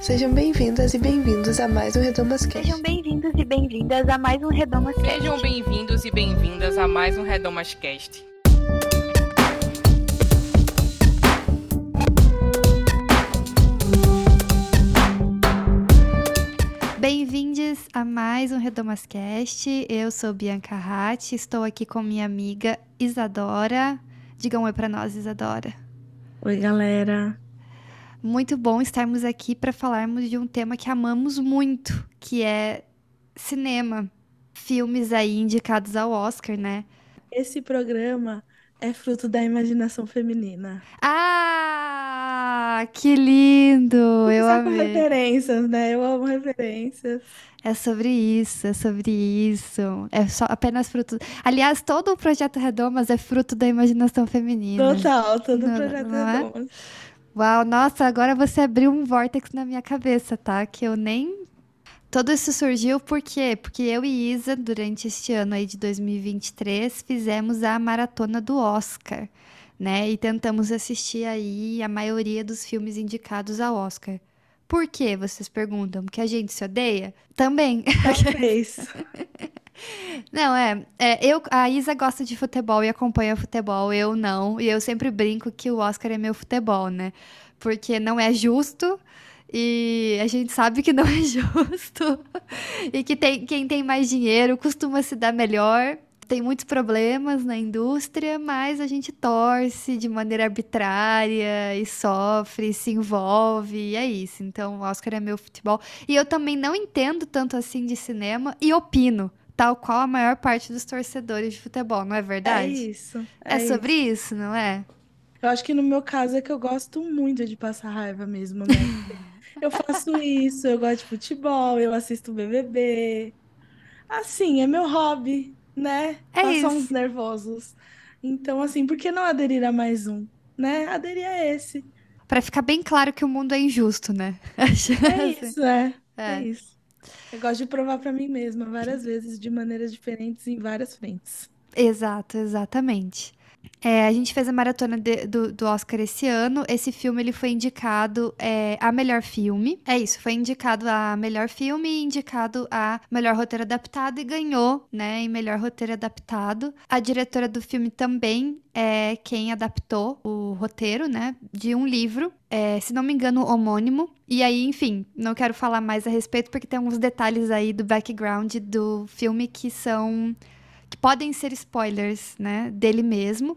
Sejam bem-vindas e bem-vindos a mais um Redomas Cast. Sejam bem-vindos e bem-vindas a mais um Redomas Cast. Sejam bem-vindos e bem-vindas a mais um Redomas Cast. Bem-vindos a mais um Redomascast. Eu sou Bianca Ratti, estou aqui com minha amiga Isadora. Diga um oi para nós, Isadora. Oi, galera. Muito bom estarmos aqui para falarmos de um tema que amamos muito, que é cinema. Filmes aí indicados ao Oscar, né? Esse programa é fruto da imaginação feminina. Ah, que lindo! Eu Só com amei. referências, né? Eu amo referências. É sobre isso, é sobre isso. É só apenas fruto. Aliás, todo o projeto Redomas é fruto da imaginação feminina. Total, todo Não- projeto não é? Redomas. Uau, nossa, agora você abriu um vórtex na minha cabeça, tá? Que eu nem. Todo isso surgiu por quê? Porque eu e Isa, durante este ano aí de 2023, fizemos a maratona do Oscar, né? E tentamos assistir aí a maioria dos filmes indicados ao Oscar. Por quê? Vocês perguntam? Porque a gente se odeia? Também. Talvez. Não, é, é, eu, a Isa gosta de futebol e acompanha futebol, eu não. E eu sempre brinco que o Oscar é meu futebol, né? Porque não é justo e a gente sabe que não é justo. E que tem, quem tem mais dinheiro costuma se dar melhor. Tem muitos problemas na indústria, mas a gente torce de maneira arbitrária e sofre, se envolve, e é isso. Então, o Oscar é meu futebol. E eu também não entendo tanto assim de cinema e opino, tal qual a maior parte dos torcedores de futebol, não é É verdade? isso. É, É sobre isso. isso, não é? Eu acho que no meu caso é que eu gosto muito de passar raiva mesmo, né? Eu faço isso, eu gosto de futebol, eu assisto BBB. Assim, é meu hobby, né? É Passar isso. uns nervosos. Então, assim, por que não aderir a mais um? Né? Aderir a esse. Pra ficar bem claro que o mundo é injusto, né? É isso, é. É. É isso. Eu gosto de provar pra mim mesma várias vezes, de maneiras diferentes, em várias frentes. Exato, exatamente. É, a gente fez a maratona de- do, do Oscar esse ano. Esse filme ele foi indicado é, a melhor filme. É isso, foi indicado a melhor filme e indicado a melhor roteiro adaptado e ganhou, né, em melhor roteiro adaptado. A diretora do filme também é quem adaptou o roteiro, né, de um livro, é, se não me engano, homônimo. E aí, enfim, não quero falar mais a respeito porque tem alguns detalhes aí do background do filme que são podem ser spoilers, né, dele mesmo.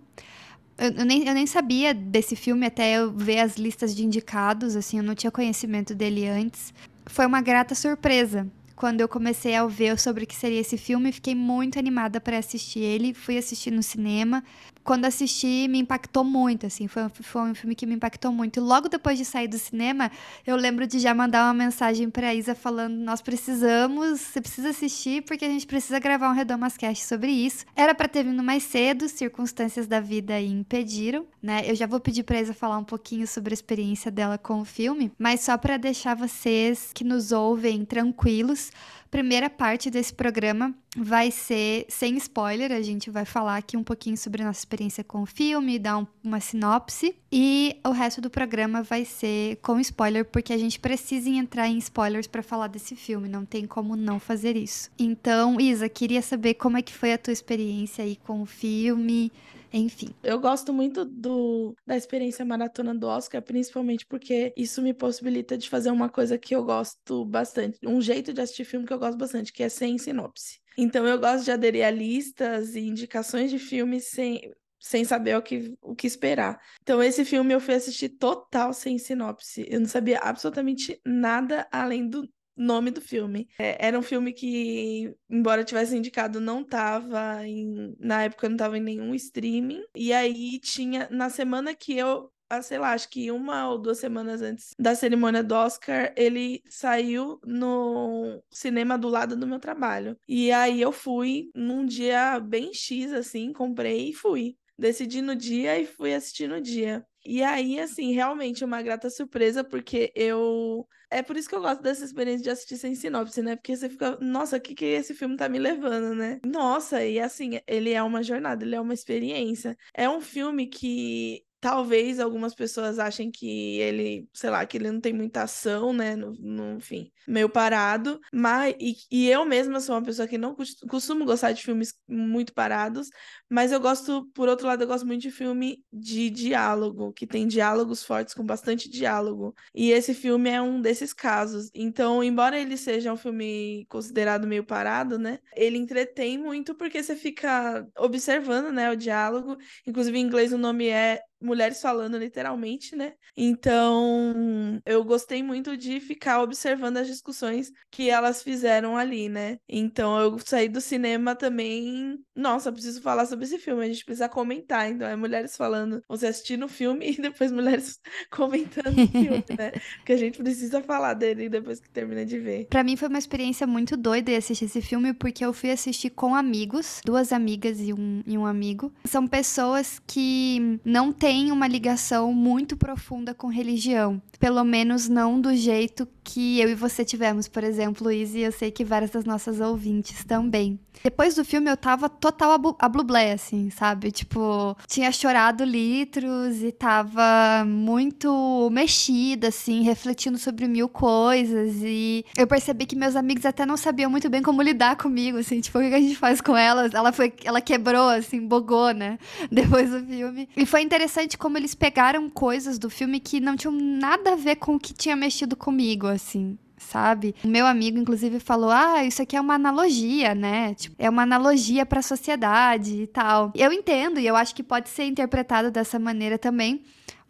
Eu, eu nem, eu nem sabia desse filme até eu ver as listas de indicados, assim, eu não tinha conhecimento dele antes. Foi uma grata surpresa. Quando eu comecei a ver sobre o que seria esse filme, fiquei muito animada para assistir ele. Fui assistir no cinema. Quando assisti, me impactou muito, assim. Foi, um- foi um filme que me impactou muito. E logo depois de sair do cinema, eu lembro de já mandar uma mensagem pra Isa falando: Nós precisamos, você precisa assistir, porque a gente precisa gravar um Redomascast sobre isso. Era pra ter vindo mais cedo, circunstâncias da vida impediram, né? Eu já vou pedir pra Isa falar um pouquinho sobre a experiência dela com o filme, mas só pra deixar vocês que nos ouvem tranquilos. Primeira parte desse programa vai ser sem spoiler, a gente vai falar aqui um pouquinho sobre a nossa experiência com o filme, dar um- uma sinopse, e o resto do programa vai ser com spoiler, porque a gente precisa entrar em spoilers para falar desse filme, não tem como não fazer isso. Então, Isa, queria saber como é que foi a tua experiência aí com o filme, enfim. Eu gosto muito do, da experiência maratona do Oscar, principalmente porque isso me possibilita de fazer uma coisa que eu gosto bastante, um jeito de assistir filme que eu gosto bastante, que é sem sinopse. Então eu gosto de aderir a listas e indicações de filmes sem, sem saber o que, o que esperar. Então esse filme eu fui assistir total sem sinopse. Eu não sabia absolutamente nada além do nome do filme. É, era um filme que, embora tivesse indicado, não tava em. Na época não tava em nenhum streaming. E aí tinha. Na semana que eu. ah, sei lá, acho que uma ou duas semanas antes da cerimônia do Oscar, ele saiu no cinema do lado do meu trabalho. E aí eu fui num dia bem X, assim, comprei e fui. Decidi no dia e fui assistir no dia. E aí, assim, realmente uma grata surpresa, porque eu. É por isso que eu gosto dessa experiência de assistir sem sinopse, né? Porque você fica, nossa, o que que esse filme tá me levando, né? Nossa, e assim, ele é uma jornada, ele é uma experiência. É um filme que talvez algumas pessoas achem que ele, sei lá, que ele não tem muita ação, né? No, no fim, meio parado. Mas, e, e eu mesma sou uma pessoa que não costumo gostar de filmes muito parados, mas eu gosto, por outro lado, eu gosto muito de filme de diálogo, que tem diálogos fortes, com bastante diálogo. E esse filme é um desses casos. Então, embora ele seja um filme considerado meio parado, né? Ele entretém muito porque você fica observando, né, o diálogo. Inclusive, em inglês o nome é mulheres falando literalmente, né? Então, eu gostei muito de ficar observando as discussões que elas fizeram ali, né? Então, eu saí do cinema também. Nossa, preciso falar sobre esse filme, a gente precisa comentar. Então, é mulheres falando, você assistindo o filme e depois mulheres comentando o filme, né? Porque a gente precisa falar dele depois que termina de ver. Para mim foi uma experiência muito doida assistir esse filme, porque eu fui assistir com amigos, duas amigas e um, e um amigo. São pessoas que não têm tem uma ligação muito profunda com religião. Pelo menos não do jeito que eu e você tivemos, por exemplo, Luiz, e eu sei que várias das nossas ouvintes também. Depois do filme eu tava total a blublé, assim, sabe? Tipo, tinha chorado litros e tava muito mexida, assim, refletindo sobre mil coisas. E eu percebi que meus amigos até não sabiam muito bem como lidar comigo, assim, tipo, o que a gente faz com elas? Ela foi, ela quebrou, assim, bogou, né? Depois do filme. E foi interessante interessante como eles pegaram coisas do filme que não tinham nada a ver com o que tinha mexido comigo, assim sabe? O meu amigo, inclusive, falou: Ah, isso aqui é uma analogia, né? Tipo, é uma analogia para a sociedade e tal. Eu entendo, e eu acho que pode ser interpretado dessa maneira também.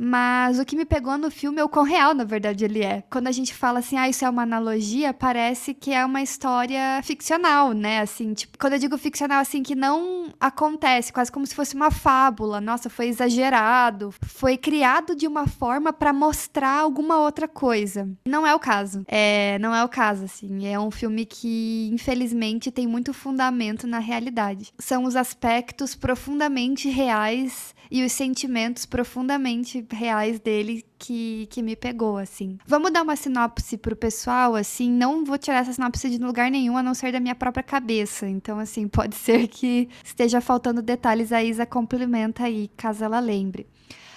Mas o que me pegou no filme é o quão real, na verdade, ele é. Quando a gente fala assim, ah, isso é uma analogia, parece que é uma história ficcional, né? Assim, tipo, quando eu digo ficcional, assim, que não acontece, quase como se fosse uma fábula. Nossa, foi exagerado. Foi criado de uma forma para mostrar alguma outra coisa. Não é o caso. É, não é o caso, assim. É um filme que, infelizmente, tem muito fundamento na realidade. São os aspectos profundamente reais e os sentimentos profundamente reais dele que, que me pegou, assim. Vamos dar uma sinopse pro pessoal, assim, não vou tirar essa sinopse de lugar nenhum, a não ser da minha própria cabeça. Então, assim, pode ser que esteja faltando detalhes, a Isa complementa aí, caso ela lembre.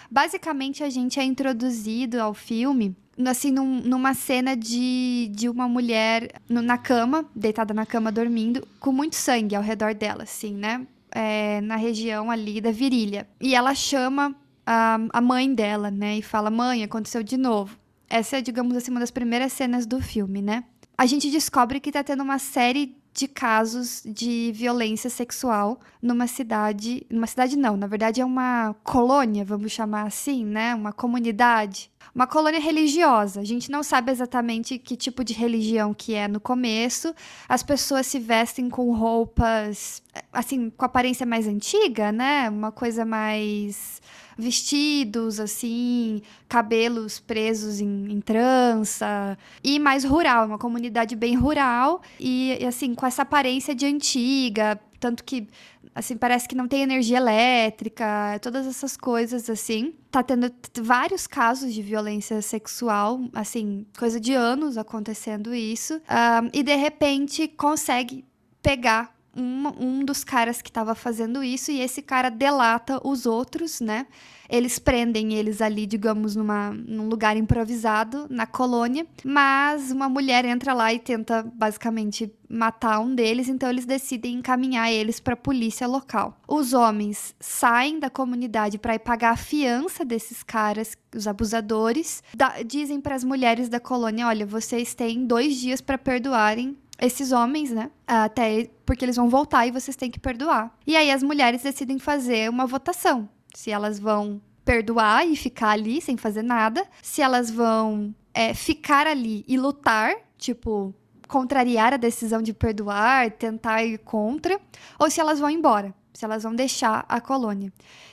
Basicamente, a gente é introduzido ao filme assim, num, numa cena de, de uma mulher no, na cama, deitada na cama dormindo, com muito sangue ao redor dela, assim, né? É, na região ali da virilha. E ela chama a, a mãe dela, né? E fala: Mãe, aconteceu de novo. Essa é, digamos assim, uma das primeiras cenas do filme, né? A gente descobre que tá tendo uma série de casos de violência sexual numa cidade. Numa cidade, não, na verdade é uma colônia, vamos chamar assim, né? Uma comunidade. Uma colônia religiosa. A gente não sabe exatamente que tipo de religião que é no começo. As pessoas se vestem com roupas, assim, com aparência mais antiga, né? Uma coisa mais vestidos, assim, cabelos presos em, em trança, e mais rural, uma comunidade bem rural, e, e assim, com essa aparência de antiga, tanto que assim, parece que não tem energia elétrica, todas essas coisas assim. Tá tendo vários casos de violência sexual, assim, coisa de anos acontecendo isso. Um, e de repente consegue pegar um, um dos caras que estava fazendo isso e esse cara delata os outros, né? Eles prendem eles ali, digamos, numa, num lugar improvisado na colônia, mas uma mulher entra lá e tenta basicamente matar um deles, então eles decidem encaminhar eles para a polícia local. Os homens saem da comunidade para ir pagar a fiança desses caras, os abusadores, da, dizem para as mulheres da colônia: olha, vocês têm dois dias para perdoarem esses homens, né? Até porque eles vão voltar e vocês têm que perdoar. E aí as mulheres decidem fazer uma votação. Se elas vão perdoar e ficar ali sem fazer nada, se elas vão é, ficar ali e lutar, tipo, contrariar a decisão de perdoar, tentar ir contra, ou se elas vão embora, se elas vão deixar a colônia.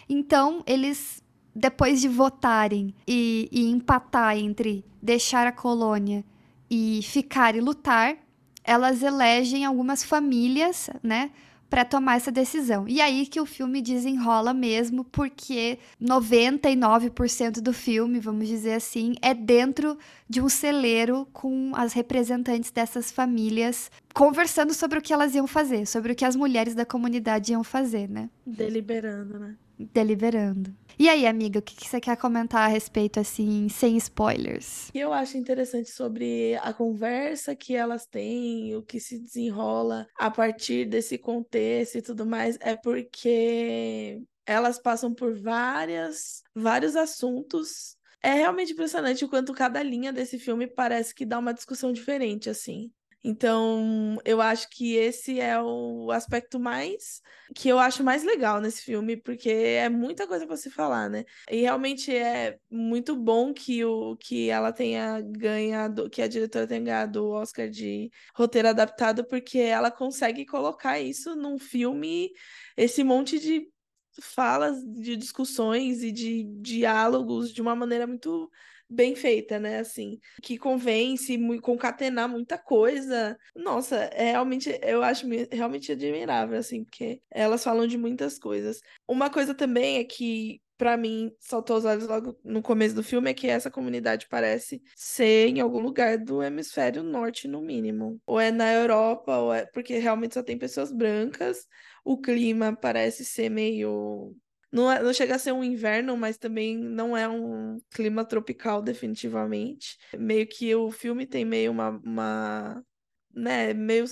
Então, eles, depois de votarem e, e empatar entre deixar a colônia e ficar e lutar, elas elegem algumas famílias, né, para tomar essa decisão. E aí que o filme desenrola mesmo, porque 99% do filme, vamos dizer assim, é dentro de um celeiro com as representantes dessas famílias conversando sobre o que elas iam fazer, sobre o que as mulheres da comunidade iam fazer, né? Deliberando, né? deliberando. E aí, amiga, o que, que você quer comentar a respeito, assim, sem spoilers? Eu acho interessante sobre a conversa que elas têm, o que se desenrola a partir desse contexto e tudo mais, é porque elas passam por várias, vários assuntos. É realmente impressionante o quanto cada linha desse filme parece que dá uma discussão diferente, assim. Então, eu acho que esse é o aspecto mais que eu acho mais legal nesse filme, porque é muita coisa para se falar, né? E realmente é muito bom que o que ela tenha ganhado, que a diretora tenha ganhado o Oscar de roteiro adaptado, porque ela consegue colocar isso num filme, esse monte de falas, de discussões e de diálogos de uma maneira muito bem feita, né? Assim, que convence, concatenar muita coisa. Nossa, é realmente, eu acho realmente admirável, assim, porque elas falam de muitas coisas. Uma coisa também é que para mim, saltou os olhos logo no começo do filme é que essa comunidade parece ser em algum lugar do hemisfério norte, no mínimo. Ou é na Europa, ou é porque realmente só tem pessoas brancas. O clima parece ser meio não, é, não chega a ser um inverno, mas também não é um clima tropical, definitivamente. Meio que o filme tem meio uma, uma né, meio,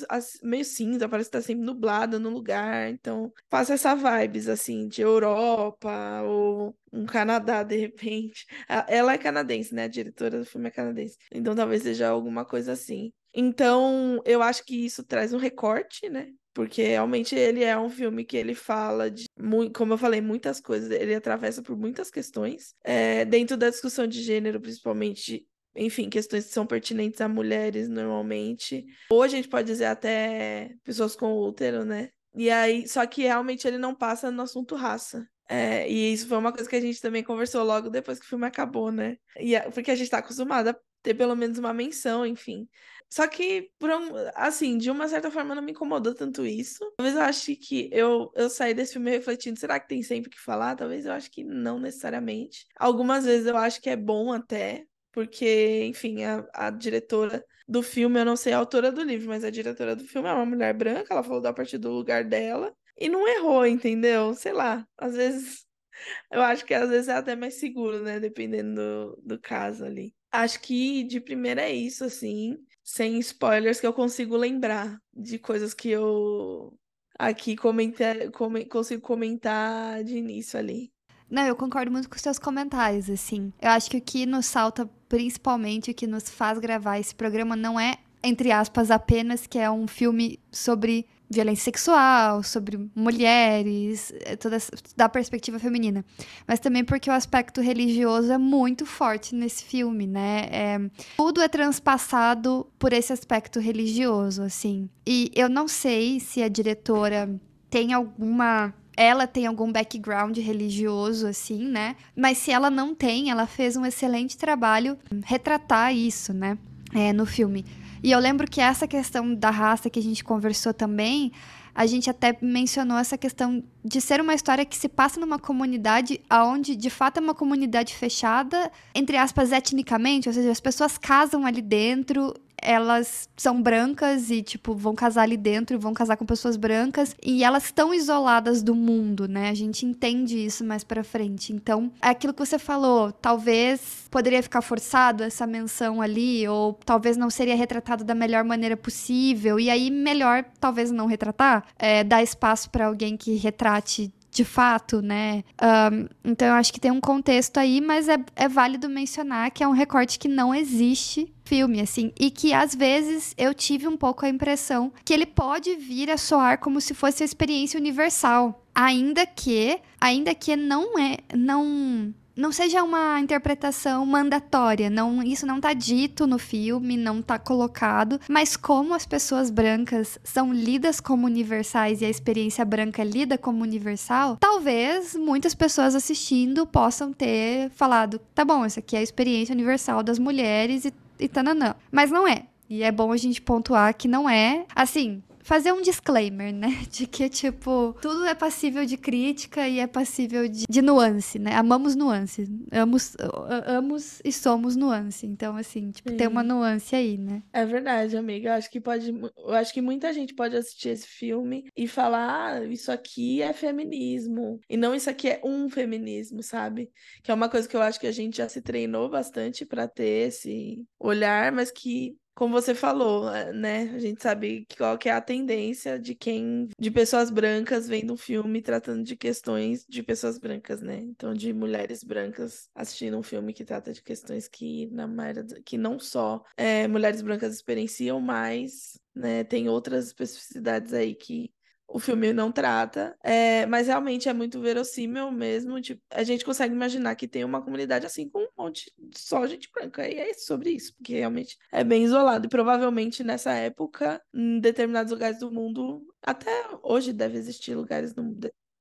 meio cinza, parece que tá sempre nublado no lugar. Então, passa essa vibes, assim, de Europa ou um Canadá, de repente. Ela é canadense, né? A diretora do filme é canadense. Então, talvez seja alguma coisa assim. Então, eu acho que isso traz um recorte, né? Porque realmente ele é um filme que ele fala de, como eu falei, muitas coisas, ele atravessa por muitas questões. É, dentro da discussão de gênero, principalmente, enfim, questões que são pertinentes a mulheres normalmente. Ou a gente pode dizer até pessoas com útero, né? E aí, só que realmente ele não passa no assunto raça. É, e isso foi uma coisa que a gente também conversou logo depois que o filme acabou, né? E, porque a gente tá acostumada a ter pelo menos uma menção, enfim. Só que, por um, assim, de uma certa forma não me incomodou tanto isso. Talvez eu ache que eu, eu saí desse filme refletindo, será que tem sempre que falar? Talvez eu acho que não necessariamente. Algumas vezes eu acho que é bom até, porque, enfim, a, a diretora do filme, eu não sei a autora do livro, mas a diretora do filme é uma mulher branca, ela falou da partir do lugar dela e não errou, entendeu? Sei lá, às vezes eu acho que às vezes é até mais seguro, né? Dependendo do, do caso ali. Acho que de primeira é isso, assim sem spoilers, que eu consigo lembrar de coisas que eu aqui comenta, come, consigo comentar de início ali. Não, eu concordo muito com os seus comentários, assim. Eu acho que o que nos salta, principalmente, o que nos faz gravar esse programa não é, entre aspas, apenas que é um filme sobre violência sexual, sobre mulheres, eh, toda da perspectiva feminina, mas também porque o aspecto religioso é muito forte nesse filme, né? É, tudo é transpassado por esse aspecto religioso, assim. E eu não sei se a diretora tem alguma ela tem algum background religioso, assim, né? Mas se ela não tem, ela fez um excelente trabalho retratar isso, né? É, no filme. E eu lembro que essa questão da raça que a gente conversou também, a gente até mencionou essa questão de ser uma história que se passa numa comunidade onde, de fato, é uma comunidade fechada, entre aspas, etnicamente, ou seja, as pessoas casam ali dentro elas são brancas e, tipo, vão casar ali dentro e vão casar com pessoas brancas. E elas estão isoladas do mundo, né? A gente entende isso mais pra frente. Então, é aquilo que você falou. Talvez poderia ficar forçado essa menção ali, ou talvez não seria retratado da melhor maneira possível. E aí, melhor talvez não retratar, é, dar espaço para alguém que retrate de fato, né? Um, então eu acho que tem um contexto aí, mas é, é válido mencionar que é um recorte que não existe filme, assim, e que às vezes eu tive um pouco a impressão que ele pode vir a soar como se fosse a experiência universal, ainda que, ainda que não é, não não seja uma interpretação mandatória, não, isso não está dito no filme, não está colocado, mas como as pessoas brancas são lidas como universais e a experiência branca é lida como universal, talvez muitas pessoas assistindo possam ter falado, tá bom, essa aqui é a experiência universal das mulheres e, e tananã. Mas não é. E é bom a gente pontuar que não é. Assim, fazer um disclaimer, né? De que, tipo, tudo é passível de crítica e é passível de, de nuance, né? Amamos nuance. Amos, amos e somos nuance. Então, assim, tipo, Sim. tem uma nuance aí, né? É verdade, amiga. Eu acho que pode. Eu acho que muita gente pode assistir esse filme e falar: ah, isso aqui é feminismo. E não isso aqui é um feminismo, sabe? Que é uma coisa que eu acho que a gente já se treinou bastante para ter esse olhar, mas que como você falou, eh, né? A gente sabe qual que é a tendência de quem, de pessoas brancas vendo um filme tratando de questões de pessoas brancas, né? Então, de mulheres brancas assistindo um filme que trata de questões que na maioria, que não só é, mulheres brancas experienciam, mas né, tem outras especificidades aí que o filme não trata, é, mas realmente é muito verossímil mesmo. Tipo, a gente consegue imaginar que tem uma comunidade assim com um monte de só gente branca. E é sobre isso, porque realmente é bem isolado. E provavelmente nessa época, em determinados lugares do mundo, até hoje deve existir lugares no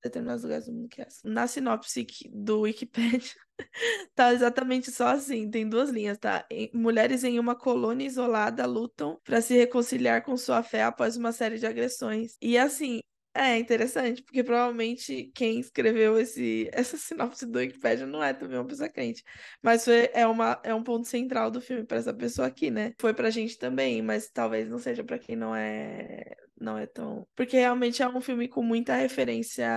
determinados lugares do mundo que é assim. Na sinopse do Wikipedia, tá exatamente só assim, tem duas linhas, tá? Mulheres em uma colônia isolada lutam para se reconciliar com sua fé após uma série de agressões. E assim, é interessante, porque provavelmente quem escreveu esse, essa sinopse do Wikipedia não é também uma pessoa crente. Mas foi, é, uma, é um ponto central do filme para essa pessoa aqui, né? Foi pra gente também, mas talvez não seja para quem não é não é tão. Porque realmente é um filme com muita referência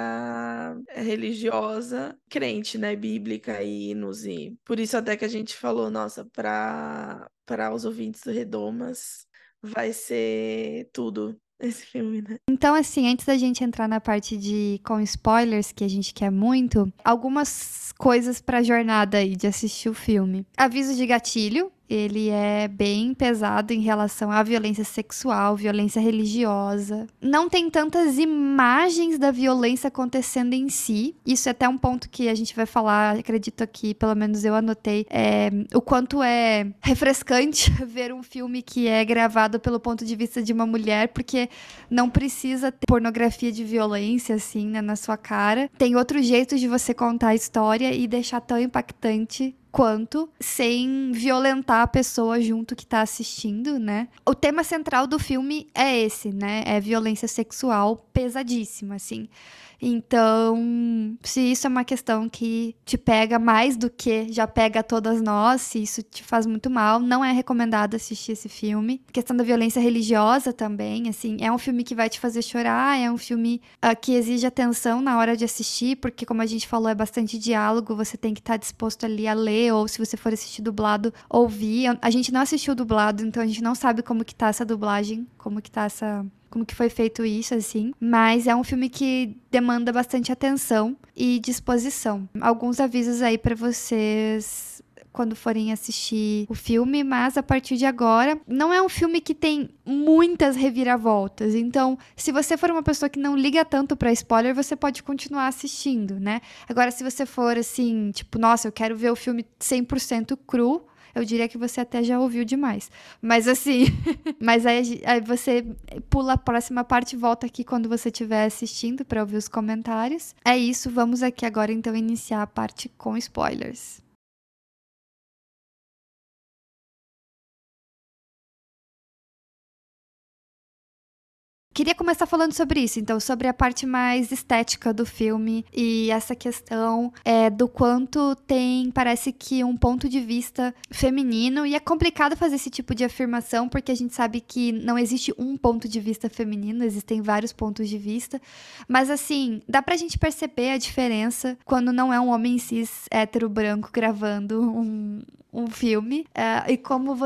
religiosa, crente, né? Bíblica e hinos. Por isso até que a gente falou, nossa, para para os ouvintes do Redomas, vai ser tudo esse filme, né? Então, assim, antes da gente entrar na parte de com spoilers, que a gente quer muito, algumas coisas pra jornada aí de assistir o filme. Aviso de gatilho, ele é bem pesado em relação à violência sexual, violência religiosa. Não tem tantas imagens da violência acontecendo em si. Isso é até um ponto que a gente vai falar, acredito aqui, pelo menos eu anotei, é, o quanto é refrescante ver um filme que é gravado pelo ponto de vista de uma mulher, porque não precisa ter pornografia de violência, assim, né, na sua cara. Tem outro jeito de você contar a história e deixar tão impactante quanto sem violentar a pessoa junto que tá assistindo, né? O tema central do filme é esse, né? É violência sexual pesadíssima, assim. Então, se isso é uma questão que te pega mais do que já pega todas nós, se isso te faz muito mal, não é recomendado assistir esse filme. A questão da violência religiosa também, assim, é um filme que vai te fazer chorar, é um filme uh, que exige atenção na hora de assistir, porque como a gente falou, é bastante diálogo, você tem que estar tá disposto ali a ler, ou se você for assistir dublado, ouvir. A gente não assistiu dublado, então a gente não sabe como que tá essa dublagem, como que tá essa como que foi feito isso, assim. Mas é um filme que demanda bastante atenção e disposição. Alguns avisos aí para vocês quando forem assistir o filme, mas a partir de agora, não é um filme que tem muitas reviravoltas. Então, se você for uma pessoa que não liga tanto para spoiler, você pode continuar assistindo, né? Agora, se você for assim, tipo, nossa, eu quero ver o filme 100% cru, eu diria que você até já ouviu demais. Mas assim, mas aí, aí, você pula a próxima parte e volta aqui quando você estiver assistindo para ouvir os comentários. É isso, vamos aqui agora então iniciar a parte com spoilers. Queria começar falando sobre isso, então, sobre a parte mais estética do filme e essa questão é, do quanto tem, parece que, um ponto de vista feminino. E é complicado fazer esse tipo de afirmação, porque a gente sabe que não existe um ponto de vista feminino, existem vários pontos de vista. Mas, assim, dá pra gente perceber a diferença quando não é um homem cis hétero branco gravando um, um filme uh, e como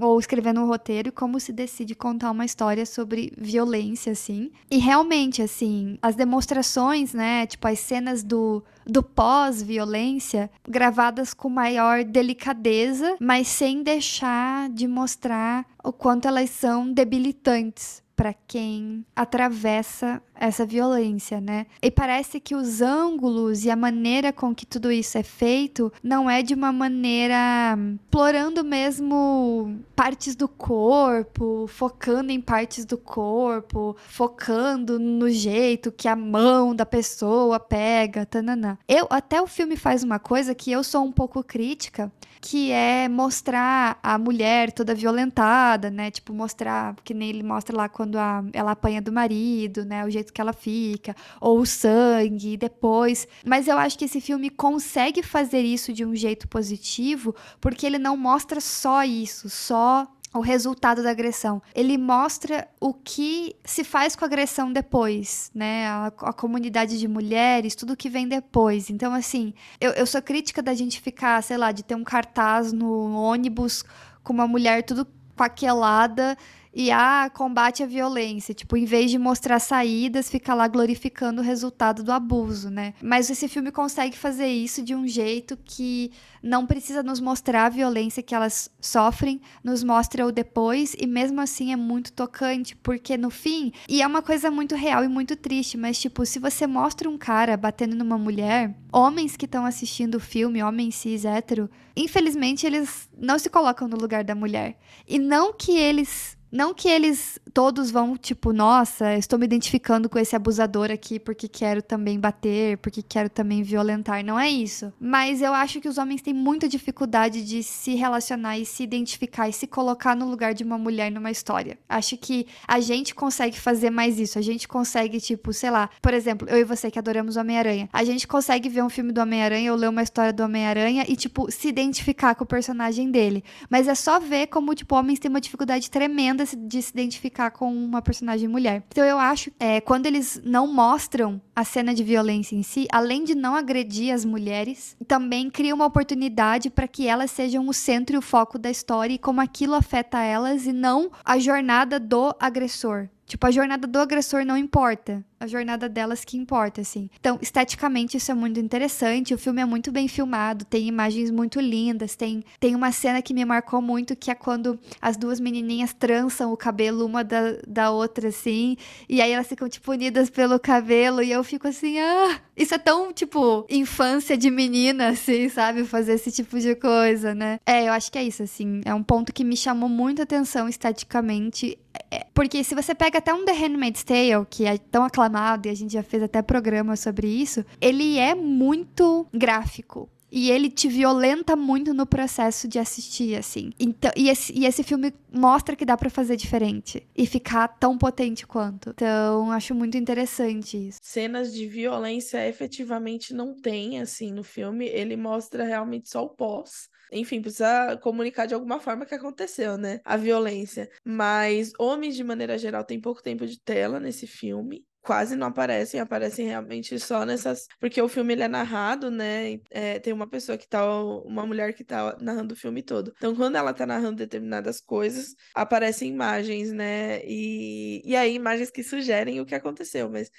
ou escrevendo um roteiro e como se decide contar uma história sobre violência assim. E realmente assim as demonstrações né tipo as cenas do do pós-violência gravadas com maior delicadeza mas sem deixar de mostrar o quanto elas são debilitantes para quem atravessa essa violência, né? E parece que os ângulos e a maneira com que tudo isso é feito não é de uma maneira explorando mesmo partes do corpo, focando em partes do corpo, focando no jeito que a mão da pessoa pega, tananã. Eu até o filme faz uma coisa que eu sou um pouco crítica, que é mostrar a mulher toda violentada, né? Tipo, mostrar, que nem ele mostra lá quando a, ela apanha do marido, né? O jeito que ela fica, ou o sangue depois. Mas eu acho que esse filme consegue fazer isso de um jeito positivo, porque ele não mostra só isso, só o resultado da agressão. Ele mostra o que se faz com a agressão depois, né? A, a comunidade de mulheres, tudo que vem depois. Então, assim, eu, eu sou crítica da gente ficar, sei lá, de ter um cartaz no ônibus com uma mulher tudo paquelada e ah, combate a violência. Tipo, em vez de mostrar saídas, fica lá glorificando o resultado do abuso, né? Mas esse filme consegue fazer isso de um jeito que não precisa nos mostrar a violência que elas sofrem, nos mostra o depois e mesmo assim é muito tocante, porque no fim, e é uma coisa muito real e muito triste, mas tipo, se você mostra um cara batendo numa mulher, homens que estão assistindo o filme, homens cis hétero, infelizmente eles não se colocam no lugar da mulher. E não que eles não que eles todos vão, tipo, nossa, estou me identificando com esse abusador aqui porque quero também bater, porque quero também violentar. Não é isso. Mas eu acho que os homens têm muita dificuldade de se relacionar e se identificar e se colocar no lugar de uma mulher numa história. Acho que a gente consegue fazer mais isso. A gente consegue, tipo, sei lá, por exemplo, eu e você que adoramos Homem-Aranha. A gente consegue ver um filme do Homem-Aranha ou ler uma história do Homem-Aranha e, tipo, se identificar com o personagem dele. Mas é só ver como, tipo, homens têm uma dificuldade tremenda de se identificar com uma personagem mulher. Então eu acho, é, quando eles não mostram a cena de violência em si, além de não agredir as mulheres, também cria uma oportunidade para que elas sejam o centro e o foco da história e como aquilo afeta elas e não a jornada do agressor. Tipo, a jornada do agressor não importa. A jornada delas que importa, assim. Então, esteticamente, isso é muito interessante. O filme é muito bem filmado, tem imagens muito lindas. Tem, tem uma cena que me marcou muito, que é quando as duas menininhas trançam o cabelo uma da, da outra, assim. E aí elas ficam, tipo, unidas pelo cabelo. E eu fico assim, ah... Isso é tão, tipo, infância de menina, assim, sabe? Fazer esse tipo de coisa, né? É, eu acho que é isso, assim. É um ponto que me chamou muito atenção esteticamente. É, porque se você pega até um The Handmaid's Tale, que é tão aclamado, e a gente já fez até programa sobre isso, ele é muito gráfico. E ele te violenta muito no processo de assistir, assim. Então, e, esse, e esse filme mostra que dá para fazer diferente. E ficar tão potente quanto. Então, acho muito interessante isso. Cenas de violência efetivamente não tem, assim, no filme. Ele mostra realmente só o pós enfim, precisa comunicar de alguma forma que aconteceu, né? A violência. Mas homens, de maneira geral, têm pouco tempo de tela nesse filme quase não aparecem, aparecem realmente só nessas. Porque o filme ele é narrado, né? É, tem uma pessoa que tá. Uma mulher que tá narrando o filme todo. Então, quando ela tá narrando determinadas coisas, aparecem imagens, né? E, e aí, imagens que sugerem o que aconteceu, mas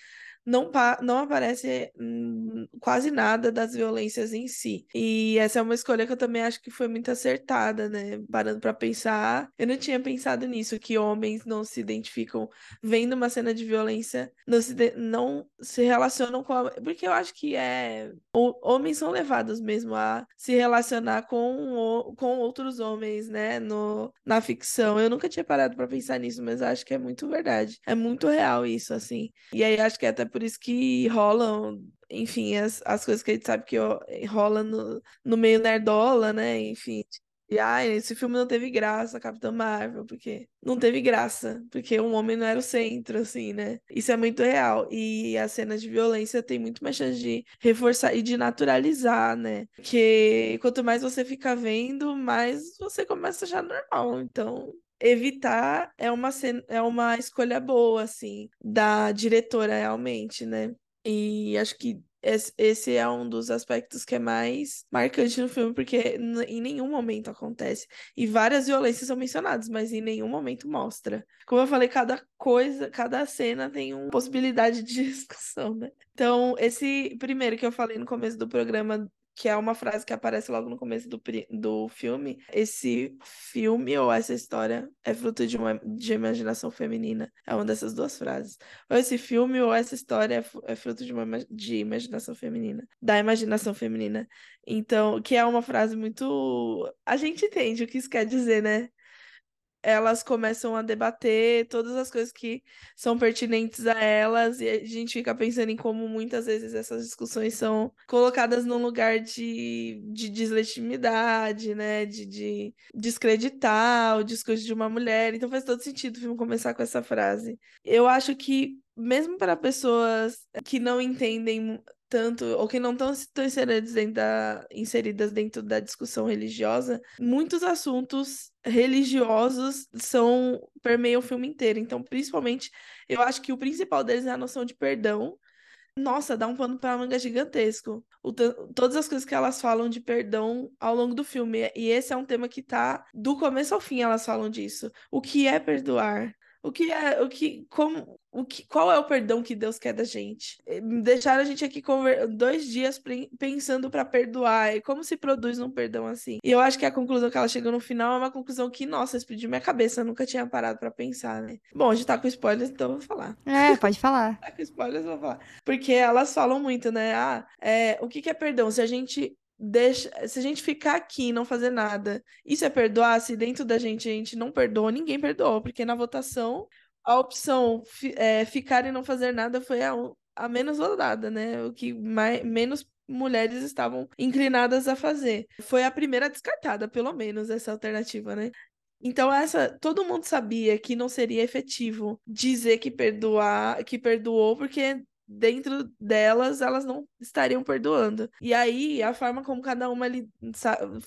não, não aparece hum, quase nada das violências em si. E essa é uma escolha que eu também acho que foi muito acertada, né? Parando para pensar, eu não tinha pensado nisso, que homens não se identificam vendo uma cena de violência, não se, não se relacionam com a... Porque eu acho que é. Homens são levados mesmo a se relacionar com, o... com outros homens, né? No... Na ficção. Eu nunca tinha parado para pensar nisso, mas acho que é muito verdade. É muito real isso, assim. E aí acho que é até por isso que rolam, enfim, as, as coisas que a gente sabe que rola no, no meio nerdola, né? Enfim. E ai, esse filme não teve graça, Capitão Marvel, porque não teve graça, porque um homem não era o centro, assim, né? Isso é muito real. E as cenas de violência tem muito mais chance de reforçar e de naturalizar, né? Porque quanto mais você fica vendo, mais você começa a achar normal. Então, evitar é uma, é uma escolha boa, assim, da diretora, realmente, né? E acho que esse é um dos aspectos que é mais marcante no filme, porque em nenhum momento acontece. E várias violências são mencionadas, mas em nenhum momento mostra. Como eu falei, cada coisa, cada cena tem uma possibilidade de discussão, né? Então, esse primeiro que eu falei no começo do programa que é uma frase que aparece logo no começo do, do filme. Esse filme ou essa história é fruto de uma de imaginação feminina. É uma dessas duas frases. Ou esse filme ou essa história é, é fruto de uma de imaginação feminina, da imaginação feminina. Então, que é uma frase muito. A gente entende o que isso quer dizer, né? Elas começam a debater todas as coisas que são pertinentes a elas, e a gente fica pensando em como muitas vezes essas discussões são colocadas num lugar de, de deslegitimidade, né? De, de descreditar o discurso de uma mulher. Então faz todo sentido o filme começar com essa frase. Eu acho que mesmo para pessoas que não entendem tanto, ou que não estão inseridas dentro, da, inseridas dentro da discussão religiosa, muitos assuntos religiosos são permeiam o filme inteiro. Então, principalmente, eu acho que o principal deles é a noção de perdão. Nossa, dá um pano para manga gigantesco. O, todas as coisas que elas falam de perdão ao longo do filme. E esse é um tema que tá do começo ao fim, elas falam disso. O que é perdoar? O que é, o que, como, o que, qual é o perdão que Deus quer da gente? Eh, deixaram a gente aqui dois dias pensando para perdoar. E como se produz um perdão assim? E eu acho que a conclusão que ela chegou no final é uma conclusão que, nossa, explodiu minha cabeça. Eu nunca tinha parado para pensar, né? Bom, a gente tá com spoilers, então eu vou falar. É, pode falar. tá com spoilers, eu vou falar. Porque elas falam muito, né? Ah, é, o que, que é perdão? Se a gente deixa, se a gente ficar aqui e não fazer nada, isso é perdoar? Se dentro da gente a gente não perdoa, ninguém perdoou, porque na votação a opção é, ficar e não fazer nada foi a, a menos votada, né? O que mais, menos mulheres estavam inclinadas a fazer. Foi a primeira descartada, pelo menos, essa alternativa, né? Então, essa, todo mundo sabia que não seria efetivo dizer que perdoar, que perdoou, porque dentro delas elas não estariam perdoando. E aí, a forma como cada uma li,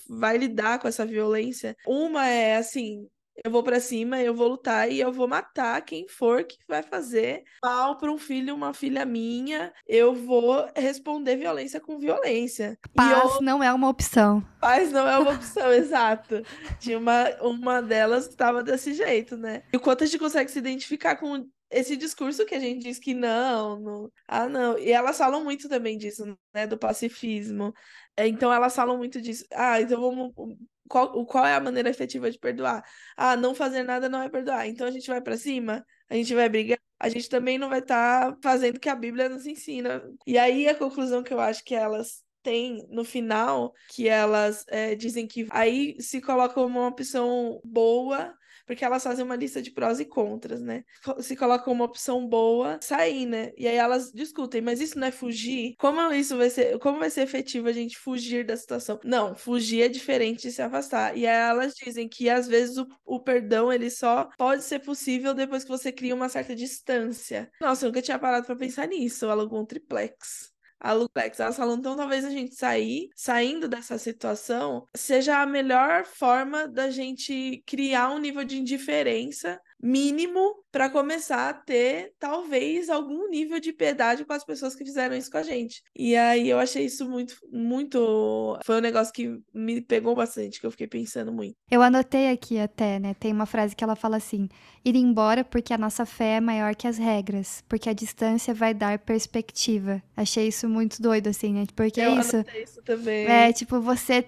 vai lidar com essa violência, uma é assim, eu vou para cima, eu vou lutar e eu vou matar quem for que vai fazer mal para um filho, uma filha minha. Eu vou responder violência com violência. Paz eu... não é uma opção. Paz não é uma opção, exato. Tinha uma, uma delas que estava desse jeito, né? E o quanto a gente consegue se identificar com esse discurso que a gente diz que não, não, ah, não. E elas falam muito também disso, né? Do pacifismo. É, então elas falam muito disso. Ah, então vamos qual, qual é a maneira efetiva de perdoar? Ah, não fazer nada não é perdoar. Então a gente vai para cima, a gente vai brigar, a gente também não vai estar tá fazendo o que a Bíblia nos ensina. E aí a conclusão que eu acho que elas têm no final, que elas é, dizem que aí se coloca uma opção boa porque elas fazem uma lista de prós e contras, né? Se colocam uma opção boa, sair, né? E aí elas discutem, mas isso não é fugir? Como isso vai ser, como vai ser efetivo a gente fugir da situação? Não, fugir é diferente de se afastar. E aí elas dizem que às vezes o, o perdão ele só pode ser possível depois que você cria uma certa distância. Nossa, eu nunca tinha parado para pensar nisso. Alugou um triplex a Lupex. Elas falam, então talvez a gente sair, saindo dessa situação, seja a melhor forma da gente criar um nível de indiferença mínimo para começar a ter talvez algum nível de piedade com as pessoas que fizeram isso com a gente. E aí eu achei isso muito muito foi um negócio que me pegou bastante, que eu fiquei pensando muito. Eu anotei aqui até, né? Tem uma frase que ela fala assim: ir embora porque a nossa fé é maior que as regras, porque a distância vai dar perspectiva. Achei isso muito doido assim, né? Porque eu é isso. isso também. É, tipo, você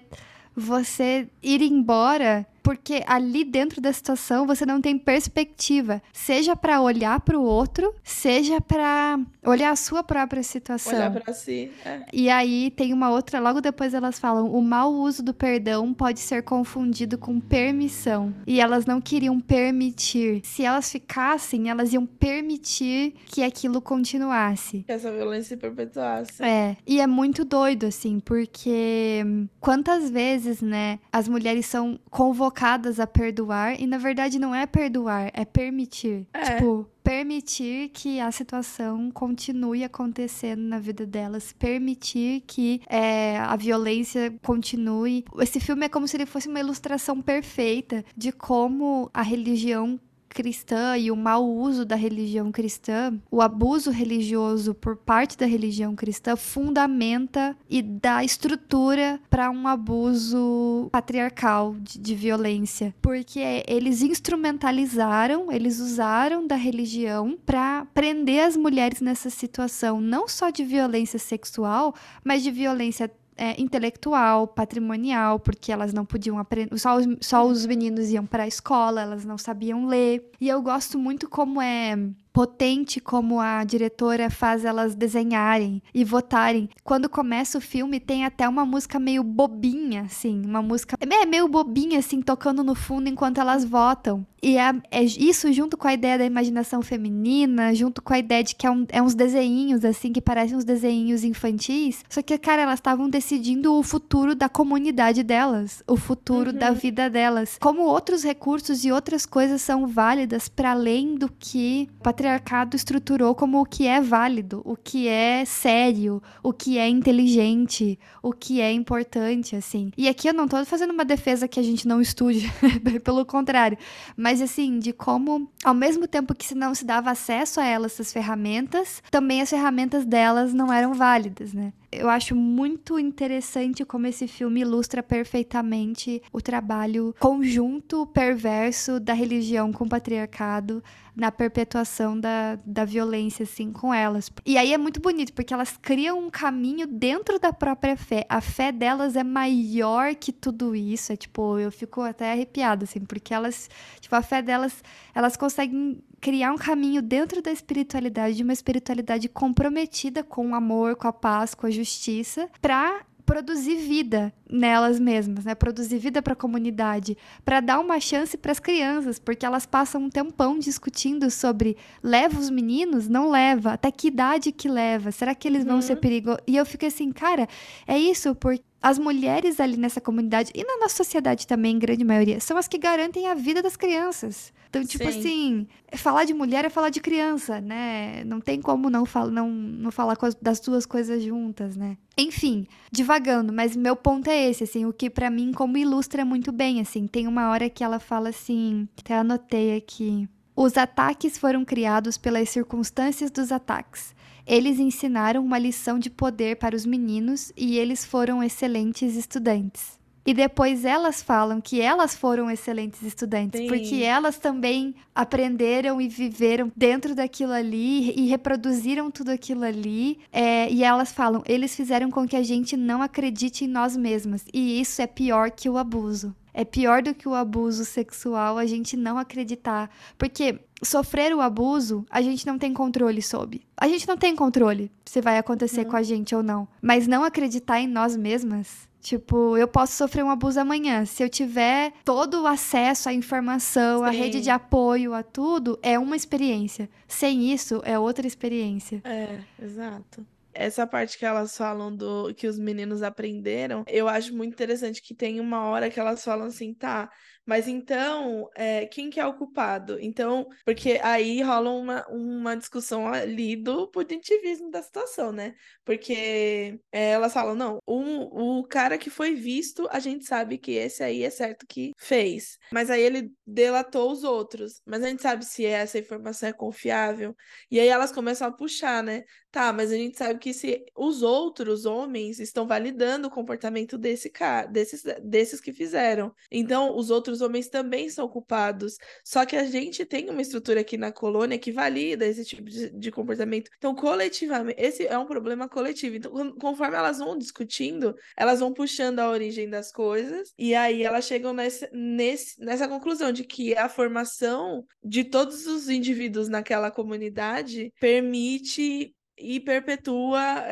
você ir embora porque ali dentro da situação você não tem perspectiva, seja para olhar para o outro, seja para olhar a sua própria situação. Olhar para si. É. E aí tem uma outra, logo depois elas falam: o mau uso do perdão pode ser confundido com permissão. E elas não queriam permitir. Se elas ficassem, elas iam permitir que aquilo continuasse. Que essa violência se perpetuasse. É. E é muito doido, assim, porque quantas vezes, né, as mulheres são convocadas convocadas a perdoar e na verdade não é perdoar, é permitir. É. Tipo, permitir que a situação continue acontecendo na vida delas, permitir que é, a violência continue. Esse filme é como se ele fosse uma ilustração perfeita de como a religião cristã e o mau uso da religião cristã, o abuso religioso por parte da religião cristã fundamenta e dá estrutura para um abuso patriarcal de, de, violência, porque eles instrumentalizaram, eles usaram da religião para prender as mulheres nessa situação, não só de violência sexual, mas de violência é, intelectual, patrimonial, porque elas não podiam aprender, só os, só os meninos iam para a escola, elas não sabiam ler. E eu gosto muito como é potente como a diretora faz elas desenharem e votarem. Quando começa o filme, tem até uma música meio bobinha, assim, uma música é meio bobinha, assim, tocando no fundo enquanto elas votam. E é, é, isso junto com a ideia da imaginação feminina, junto com a ideia de que é, um, é uns desenhinhos, assim, que parecem uns desenhinhos infantis. Só que, cara, elas estavam decidindo o futuro da comunidade delas, o futuro uhum. da vida delas. Como outros recursos e outras coisas são válidas para além do que patriarcado estruturou como o que é válido, o que é sério, o que é inteligente, o que é importante, assim. E aqui eu não tô fazendo uma defesa que a gente não estude, pelo contrário. Mas assim, de como, ao mesmo tempo que se não se dava acesso a elas, essas ferramentas, também as ferramentas delas não eram válidas, né? Eu acho muito interessante como esse filme ilustra perfeitamente o trabalho conjunto perverso da religião com o patriarcado na perpetuação da, da violência, assim, com elas. E aí é muito bonito, porque elas criam um caminho dentro da própria fé. A fé delas é maior que tudo isso. É tipo, eu fico até arrepiada, assim, porque elas, tipo, a fé delas, elas conseguem criar um caminho dentro da espiritualidade, de uma espiritualidade comprometida com o amor, com a paz, com a justiça, para produzir vida nelas mesmas, né? Produzir vida para a comunidade, para dar uma chance para as crianças, porque elas passam um tempão discutindo sobre leva os meninos, não leva, até que idade que leva, será que eles vão uhum. ser perigosos? E eu fico assim, cara, é isso, porque as mulheres ali nessa comunidade e na nossa sociedade também, em grande maioria, são as que garantem a vida das crianças. Então, tipo Sim. assim, falar de mulher é falar de criança, né? Não tem como não, fal não, não falar das duas coisas juntas, né? Enfim, divagando, mas meu ponto é esse, assim, o que para mim como ilustra muito bem, assim, tem uma hora que ela fala assim, até anotei aqui. Os ataques foram criados pelas circunstâncias dos ataques. Eles ensinaram uma lição de poder para os meninos e eles foram excelentes estudantes. E depois elas falam que elas foram excelentes estudantes, Sim. porque elas também aprenderam e viveram dentro daquilo ali e reproduziram tudo aquilo ali. É, e elas falam, eles fizeram com que a gente não acredite em nós mesmas. E isso é pior que o abuso. É pior do que o abuso sexual a gente não acreditar. Porque sofrer o abuso, a gente não tem controle sobre. A gente não tem controle se vai acontecer uhum. com a gente ou não. Mas não acreditar em nós mesmas. Tipo, eu posso sofrer um abuso amanhã. Se eu tiver todo o acesso à informação, Sim. à rede de apoio, a tudo, é uma experiência. Sem isso, é outra experiência. É, exato essa parte que elas falam do que os meninos aprenderam, eu acho muito interessante que tem uma hora que elas falam assim, tá, mas então, é, quem que é o culpado? Então, porque aí rola uma, uma discussão ali do punitivismo da situação, né? Porque é, elas falam, não, o, o cara que foi visto, a gente sabe que esse aí é certo que fez. Mas aí ele delatou os outros. Mas a gente sabe se essa informação é confiável. E aí elas começam a puxar, né? Tá, mas a gente sabe que se os outros homens estão validando o comportamento desse cara, desses, desses que fizeram. Então, os outros outros homens também são culpados. Só que a gente tem uma estrutura aqui na colônia que valida esse tipo de, de comportamento. Então, coletivamente, esse é um problema coletivo. Então, conforme elas vão discutindo, elas vão puxando a origem das coisas, e aí elas chegam nesse, nesse, nessa conclusão de que a formação de todos os indivíduos naquela comunidade permite e perpetua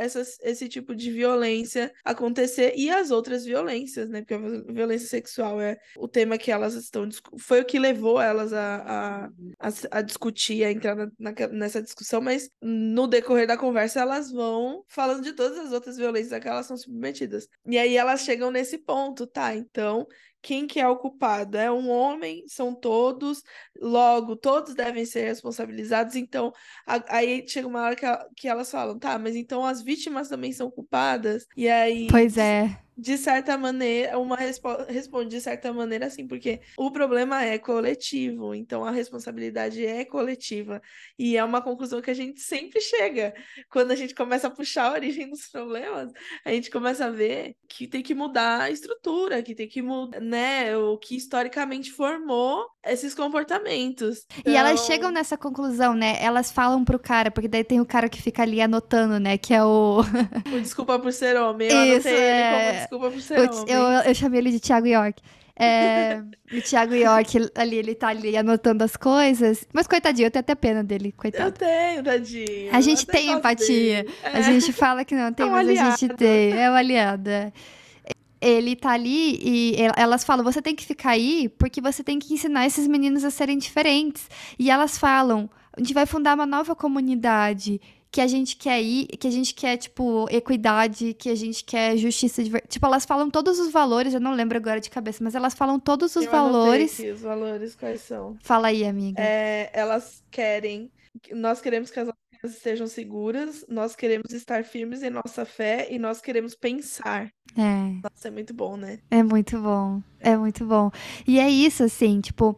esse tipo de violência acontecer e as outras violências, né? Porque a violência sexual é o tema que elas estão. Foi o que levou elas a, a, a, a discutir, a entrar na, na, nessa discussão, mas no decorrer da conversa elas vão falando de todas as outras violências a que elas são submetidas. E aí elas chegam nesse ponto, tá? Então quem que é o culpado? É um homem, são todos, logo, todos devem ser responsabilizados. Então, a, aí chega uma hora que, a, que elas falam, tá, mas então as vítimas também são culpadas? E aí. Pois é de certa maneira, uma responde de certa maneira assim, porque o problema é coletivo, então a responsabilidade é coletiva. E é uma conclusão que a gente sempre chega. Quando a gente começa a puxar a origem dos problemas, a gente começa a ver que tem que mudar a estrutura, que tem que mudar, né, o que historicamente formou esses comportamentos. Então... E elas então chegam nessa conclusão, né? Elas falam pro cara, porque daí tem o cara que fica ali anotando, né, que é o o desculpa por ser homem. Eu Isso, é... ele como desculpa por ser eu, eu, eu chamei ele de Thiago York. É, o Thiago York ali, ele tá ali anotando as coisas. Mas coitadinho, eu tenho até pena dele, coitado. Eu tenho, tadinho. A gente tem empatia. A É. gente fala que não tem, É mas a gente tem. É o aliado. Ele tá ali e el- elas falam: você tem que ficar aí porque você tem que ensinar esses meninos a serem diferentes. E elas falam: a gente vai fundar uma nova comunidade. Que a gente quer ir, que a gente quer, tipo, equidade, que a gente quer justiça. Tipo, elas falam todos os valores, eu não lembro agora de cabeça, mas elas falam todos os Eu valores. aqui os valores quais são. Fala aí, amiga. É, elas querem. Nós queremos que as crianças estejam seguras, nós queremos estar firmes em nossa fé e nós queremos pensar. É. Nossa, é muito bom, né? É muito bom, é muito bom. E é isso, assim, tipo,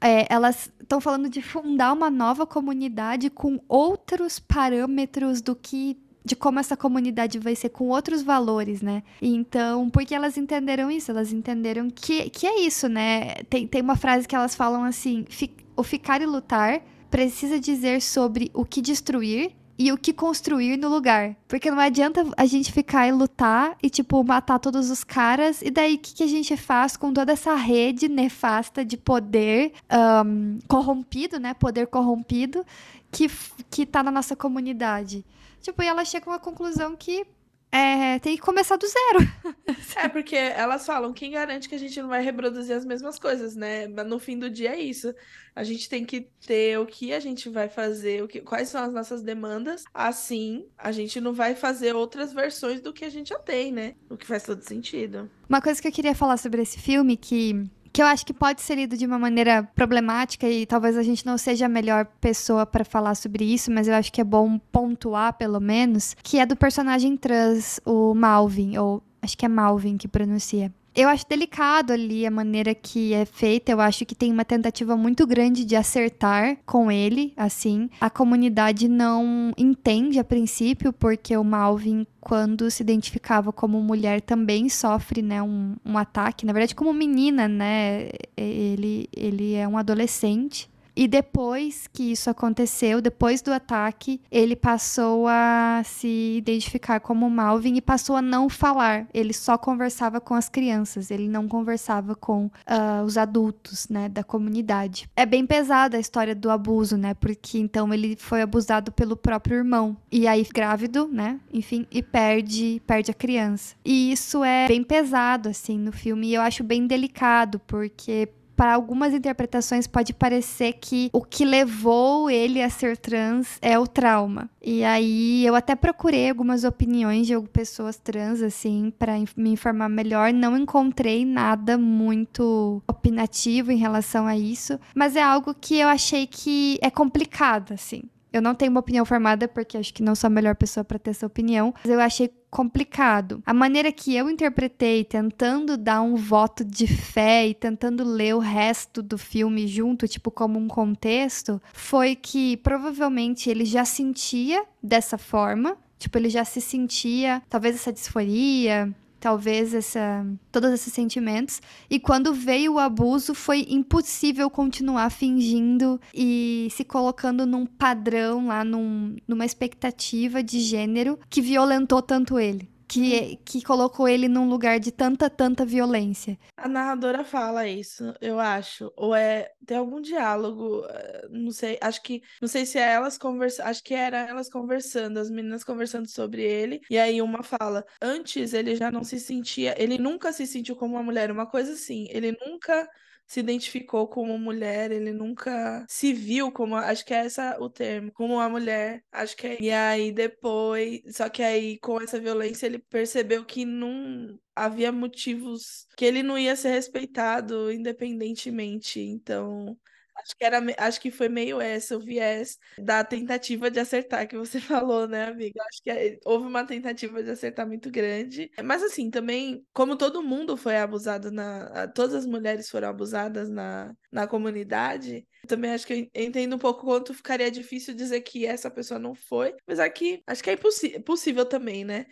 é, elas estão falando de fundar uma nova comunidade com outros parâmetros do que. De como essa comunidade vai ser com outros valores, né? Então, porque elas entenderam isso, elas entenderam que, que é isso, né? Tem, tem uma frase que elas falam assim: "Fi- o ficar e lutar precisa dizer sobre o que destruir e o que construir no lugar. Porque não adianta a gente ficar e lutar e, tipo, matar todos os caras. E daí, o que, que a gente faz com toda essa rede nefasta de poder ahn, corrompido, né? Poder corrompido que, que tá na nossa comunidade. Tipo, e ela chega a uma conclusão que é, tem que começar do zero. É, porque elas falam, quem garante que a gente não vai reproduzir as mesmas coisas, né? Mas no fim do dia é isso. A gente tem que ter o que a gente vai fazer, o que, quais são as nossas demandas. Assim, a gente não vai fazer outras versões do que a gente já tem, né? O que faz todo sentido. Uma coisa que eu queria falar sobre esse filme que que eu acho que pode ser lido de uma maneira problemática e talvez a gente não seja a melhor pessoa para falar sobre isso, mas eu acho que é bom pontuar pelo menos, que é do personagem trans, o Malvin, ou acho que é Malvin que pronuncia. Eu acho delicado ali a maneira que é feita. Eu acho que tem uma tentativa muito grande de acertar com ele, assim. A comunidade não entende a princípio, porque o Malvin, quando se identificava como mulher, também sofre, né, um, um ataque. Na verdade, como menina, né? Ele, ele é um adolescente. E depois que isso aconteceu, depois do ataque, ele passou a se identificar como Malvin e passou a não falar. Ele só conversava com as crianças, ele não conversava com ah, os adultos, né, da comunidade. É bem pesada a história do abuso, né, porque então ele foi abusado pelo próprio irmão. E aí, grávido, né, enfim, e perde, perde a criança. E isso é bem pesado, assim, no filme, e eu acho bem delicado, porque para algumas interpretações pode parecer que o que levou ele a ser trans é o trauma. E aí eu até procurei algumas opiniões de pessoas trans assim para me informar melhor, não encontrei nada muito opinativo em relação a isso, mas é algo que eu achei que é complicado assim. Eu não tenho uma opinião formada porque acho que não sou a melhor pessoa para ter essa opinião, mas eu achei complicado. A maneira que eu interpretei, tentando dar um voto de fé e tentando ler o resto do filme junto, tipo como um contexto, foi que provavelmente ele já sentia dessa forma, tipo ele já se sentia, talvez essa disforia, talvez essa todos esses sentimentos. E quando veio o abuso foi impossível continuar fingindo e se colocando num padrão lá num, numa expectativa de gênero que violentou tanto ele que, que colocou ele num lugar de tanta, tanta violência. A narradora fala isso, eu acho. Ou é. Tem algum diálogo, eh, não sei. Acho que. Não sei se é elas conversando. Acho que era elas conversando, as meninas conversando sobre ele. E aí uma fala: Antes ele já não se sentia. Ele nunca se sentiu como uma mulher. Uma coisa assim. Ele nunca se identificou como mulher, ele nunca se viu como, acho que é essa o termo, como uma mulher, acho que é. E aí depois, só que aí com essa violência ele percebeu que não havia motivos que ele não ia ser respeitado independentemente. Então, acho que era, acho que foi meio essa o viés da tentativa de acertar que você falou, né, amiga? Acho que é- houve uma tentativa de acertar muito grande. Mas assim, também, como todo mundo foi abusado na, todas as mulheres foram abusadas na, na comunidade, também acho que eu entendo um pouco quanto ficaria difícil dizer que essa pessoa não foi, apesar que acho que é possível também, né?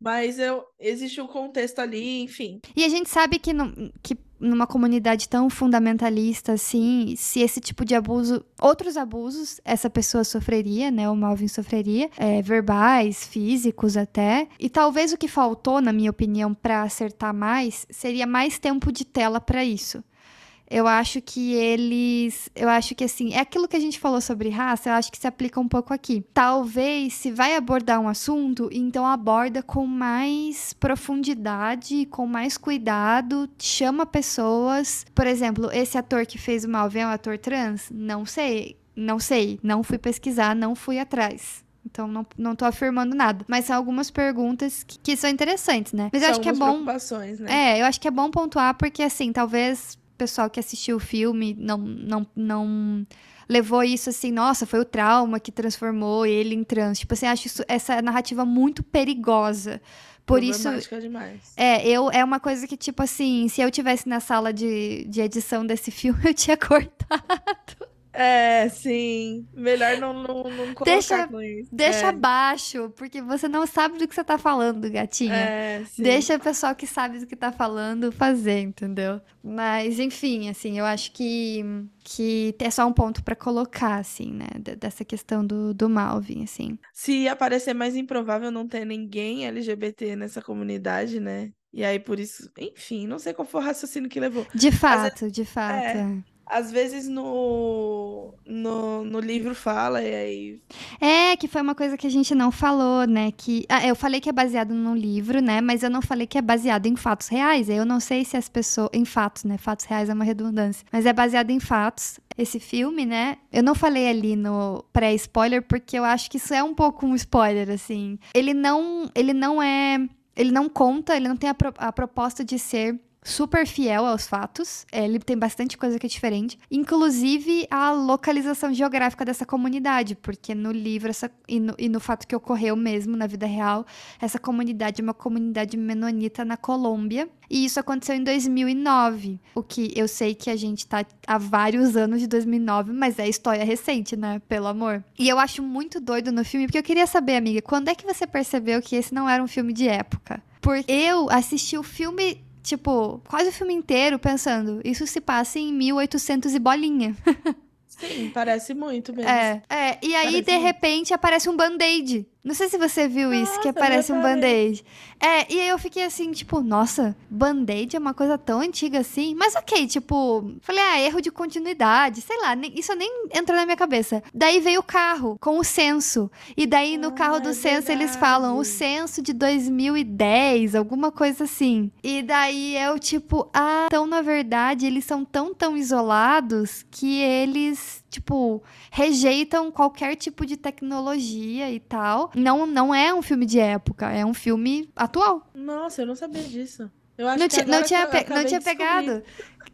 Mas eu, existe um contexto ali, enfim. E a gente sabe que, não, que numa comunidade tão fundamentalista assim, se esse tipo de abuso, outros abusos, essa pessoa sofreria, né? O Malvin sofreria, é, verbais, físicos até. E talvez o que faltou, na minha opinião, para acertar mais, seria mais tempo de tela para isso eu acho que eles. Eu acho que assim, é aquilo que a gente falou sobre raça, eu acho que se aplica um pouco aqui. Talvez, se vai abordar um assunto, então aborda com mais profundidade, com mais cuidado, chama pessoas. Por exemplo, esse ator que fez o Malvin é um ator trans? Não sei. Não sei. Não fui pesquisar, não fui atrás. Então, não, não tô afirmando nada. Mas são algumas perguntas que, que são interessantes, né? Mas são eu acho que é bom. Né? É, eu acho que é bom pontuar, porque, assim, talvez pessoal que assistiu o filme não, não, não levou isso assim, nossa, foi o trauma que transformou ele em trans. Tipo assim, acho isso, essa narrativa muito perigosa. Por isso. Demais. É, eu é uma coisa que, tipo assim, se eu tivesse na sala de, de edição desse filme, eu tinha cortado. É, sim. Melhor não, não, não colocar deixa, com isso. Deixa é. abaixo, porque você não sabe do que você tá falando, gatinha. É, sim. Deixa o pessoal que sabe do que tá falando fazer, entendeu? Mas, enfim, assim, eu acho que, que é só um ponto para colocar, assim, né? Dessa questão do, do Malvin, assim. Se aparecer mais improvável não ter ninguém LGBT nessa comunidade, né? E aí, por isso, enfim, não sei qual foi o raciocínio que levou. De fato, de fato. É. Às vezes no, no, no, livro fala, e aí. É, que foi uma coisa que a gente não falou, né? Que. Ah, eu falei que é baseado num livro, né? Mas eu não falei que é baseado em fatos reais. Eu não sei se as pessoas. Em fatos, né? Fatos reais é uma redundância. Mas é baseado em fatos. Esse filme, né? Eu não falei ali no pré-spoiler, porque eu acho que isso é um pouco um spoiler, assim. Ele não. Ele não é. Ele não conta, ele não tem a, pro, a proposta de ser super fiel aos fatos. É, ele tem bastante coisa que é diferente. Inclusive a localização geográfica dessa comunidade, porque no livro essa, e, no, e no fato que ocorreu mesmo na vida real, essa comunidade é uma comunidade menonita na Colômbia. E isso aconteceu em 2009. O que eu sei que a gente tá há vários anos de 2009, mas é história recente, né? Pelo amor. E eu acho muito doido no filme, porque eu queria saber, amiga, quando é que você percebeu que esse não era um filme de época? Porque eu assisti o filme tipo, quase o filme inteiro pensando, isso se passa em 1800 e bolinha. Sim, parece muito mesmo. É, é. E aí, parece de muito. repente, aparece um band-aid. Não sei se você viu nossa, isso, que aparece um band-aid. É, e aí eu fiquei assim, tipo, nossa, band-aid é uma coisa tão antiga assim. Mas ok, tipo, falei, ah, erro de continuidade, sei lá, nem, isso nem entrou na minha cabeça. Daí veio o carro com o censo. E daí no ah, carro do é censo verdade. eles falam o censo de 2010, alguma coisa assim. E daí eu, tipo, ah, então na verdade eles são tão, tão isolados que eles tipo, rejeitam qualquer tipo de tecnologia e tal. Não, não é um filme de época, é um filme atual. Nossa, eu não sabia disso. Eu acho não, que não tinha, pe não tinha pegado.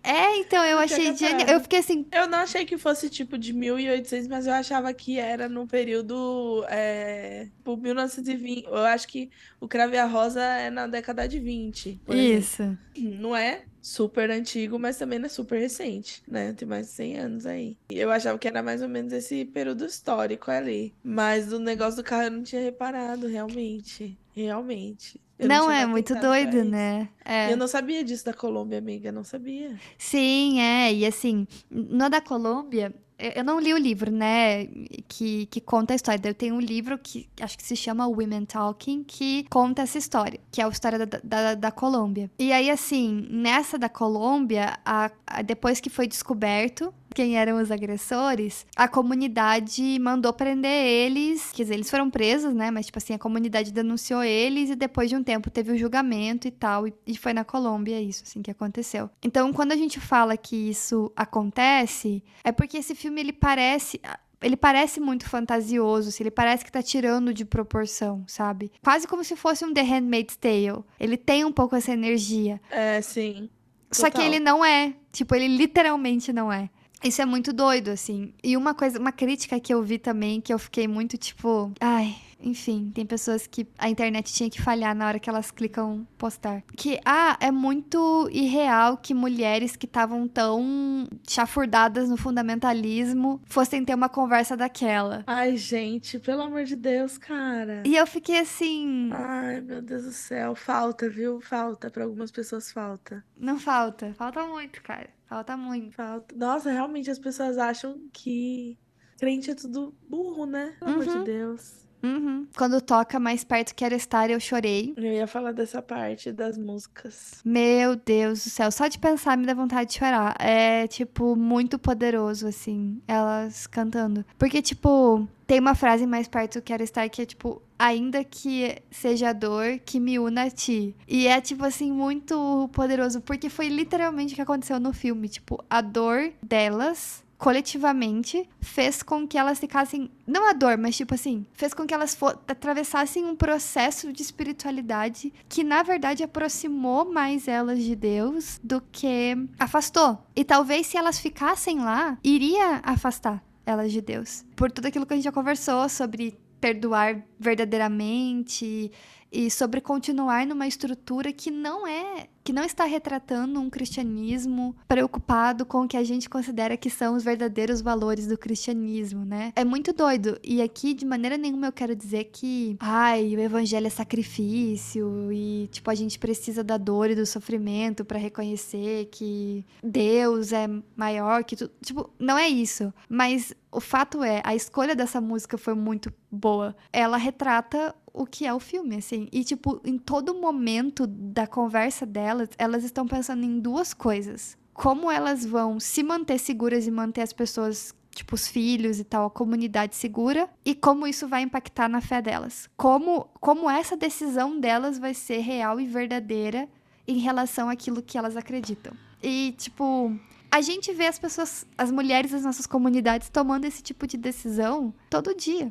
É, então, eu achei genial. Eu fiquei assim. Eu não achei que fosse tipo de 1800, mas eu achava que era no período. É, por 1920. Eu acho que o Crave a Rosa é na década de 20. Isso. Exemplo. Não é super antigo, mas também não é super recente, né? Tem mais de 100 anos aí. Eu achava que era mais ou menos esse período histórico ali. Mas o negócio do carro eu não tinha reparado, realmente. Realmente. Eu não, não é muito doido, né? É. Eu não sabia disso da Colômbia, amiga, não sabia. Sim, é. E assim, no da Colômbia, eu não li o livro, né, que, que conta a história. Eu tenho um livro que acho que se chama Women Talking, que conta essa história, que é a história da, da, da Colômbia. E aí, assim, nessa da Colômbia, a, a, depois que foi descoberto quem eram os agressores, a comunidade mandou prender eles. Quer dizer, eles foram presos, né? Mas, tipo assim, a comunidade denunciou eles e depois de um tempo teve o julgamento e tal. E, e foi na Colômbia isso, assim, que aconteceu. Então, quando a gente fala que isso acontece, é porque esse filme, ele parece ele parece muito fantasioso, assim, ele parece que tá tirando de proporção, sabe? Quase como se fosse um The Handmaid's Tale. Ele tem um pouco essa energia. É, sim. Total. Só que ele não é. Tipo, ele literalmente não é. Isso é muito doido, assim. E uma coisa, uma crítica que eu vi também, que eu fiquei muito tipo, ai, enfim, tem pessoas que a internet tinha que falhar na hora que elas clicam postar. Que, ah, é muito irreal que mulheres que estavam tão chafurdadas no fundamentalismo fossem ter uma conversa daquela. Ai, gente, pelo amor de Deus, cara. E eu fiquei assim. Ai, meu Deus do céu. Falta, viu? Falta. Para algumas pessoas falta. Não falta. Falta muito, cara. Falta muito. Falta. Nossa, realmente as pessoas acham que crente é tudo burro, né? Pelo amor de Uhum. Deus. Uhum. Quando toca mais perto quero estar, eu chorei. Eu ia falar dessa parte das músicas. Meu Deus do céu, só de pensar me dá vontade de chorar. É, tipo, muito poderoso, assim, elas cantando. Porque, tipo, tem uma frase mais perto Quero Estar que é, tipo, ainda que seja a dor que me una a ti. E é, tipo, assim, muito poderoso, porque foi literalmente o que aconteceu no filme. Tipo, a dor delas coletivamente fez com que elas ficassem não a dor, mas tipo assim, fez com que elas atravessassem um processo de espiritualidade que na verdade aproximou mais elas de Deus do que afastou. E talvez se elas ficassem lá, iria afastar elas de Deus. Por tudo aquilo que a gente já conversou sobre perdoar verdadeiramente e sobre continuar numa estrutura que não é, que não está retratando um cristianismo preocupado com o que a gente considera que são os verdadeiros valores do cristianismo, né? É muito doido. E aqui de maneira nenhuma eu quero dizer que, ai, o evangelho é sacrifício e tipo a gente precisa da dor e do sofrimento para reconhecer que Deus é maior que tudo. Tipo, não é isso, mas o fato é, a escolha dessa música foi muito boa. Ela retrata o que é o filme, assim. E, tipo, em todo momento da conversa delas, elas estão pensando em duas coisas. Como elas vão se manter seguras e manter as pessoas, tipo, os filhos e tal, a comunidade segura, e como isso vai impactar na fé delas. Como, como essa decisão delas vai ser real e verdadeira em relação àquilo que elas acreditam. E, tipo, a gente vê as pessoas, as mulheres das nossas comunidades tomando esse tipo de decisão todo dia.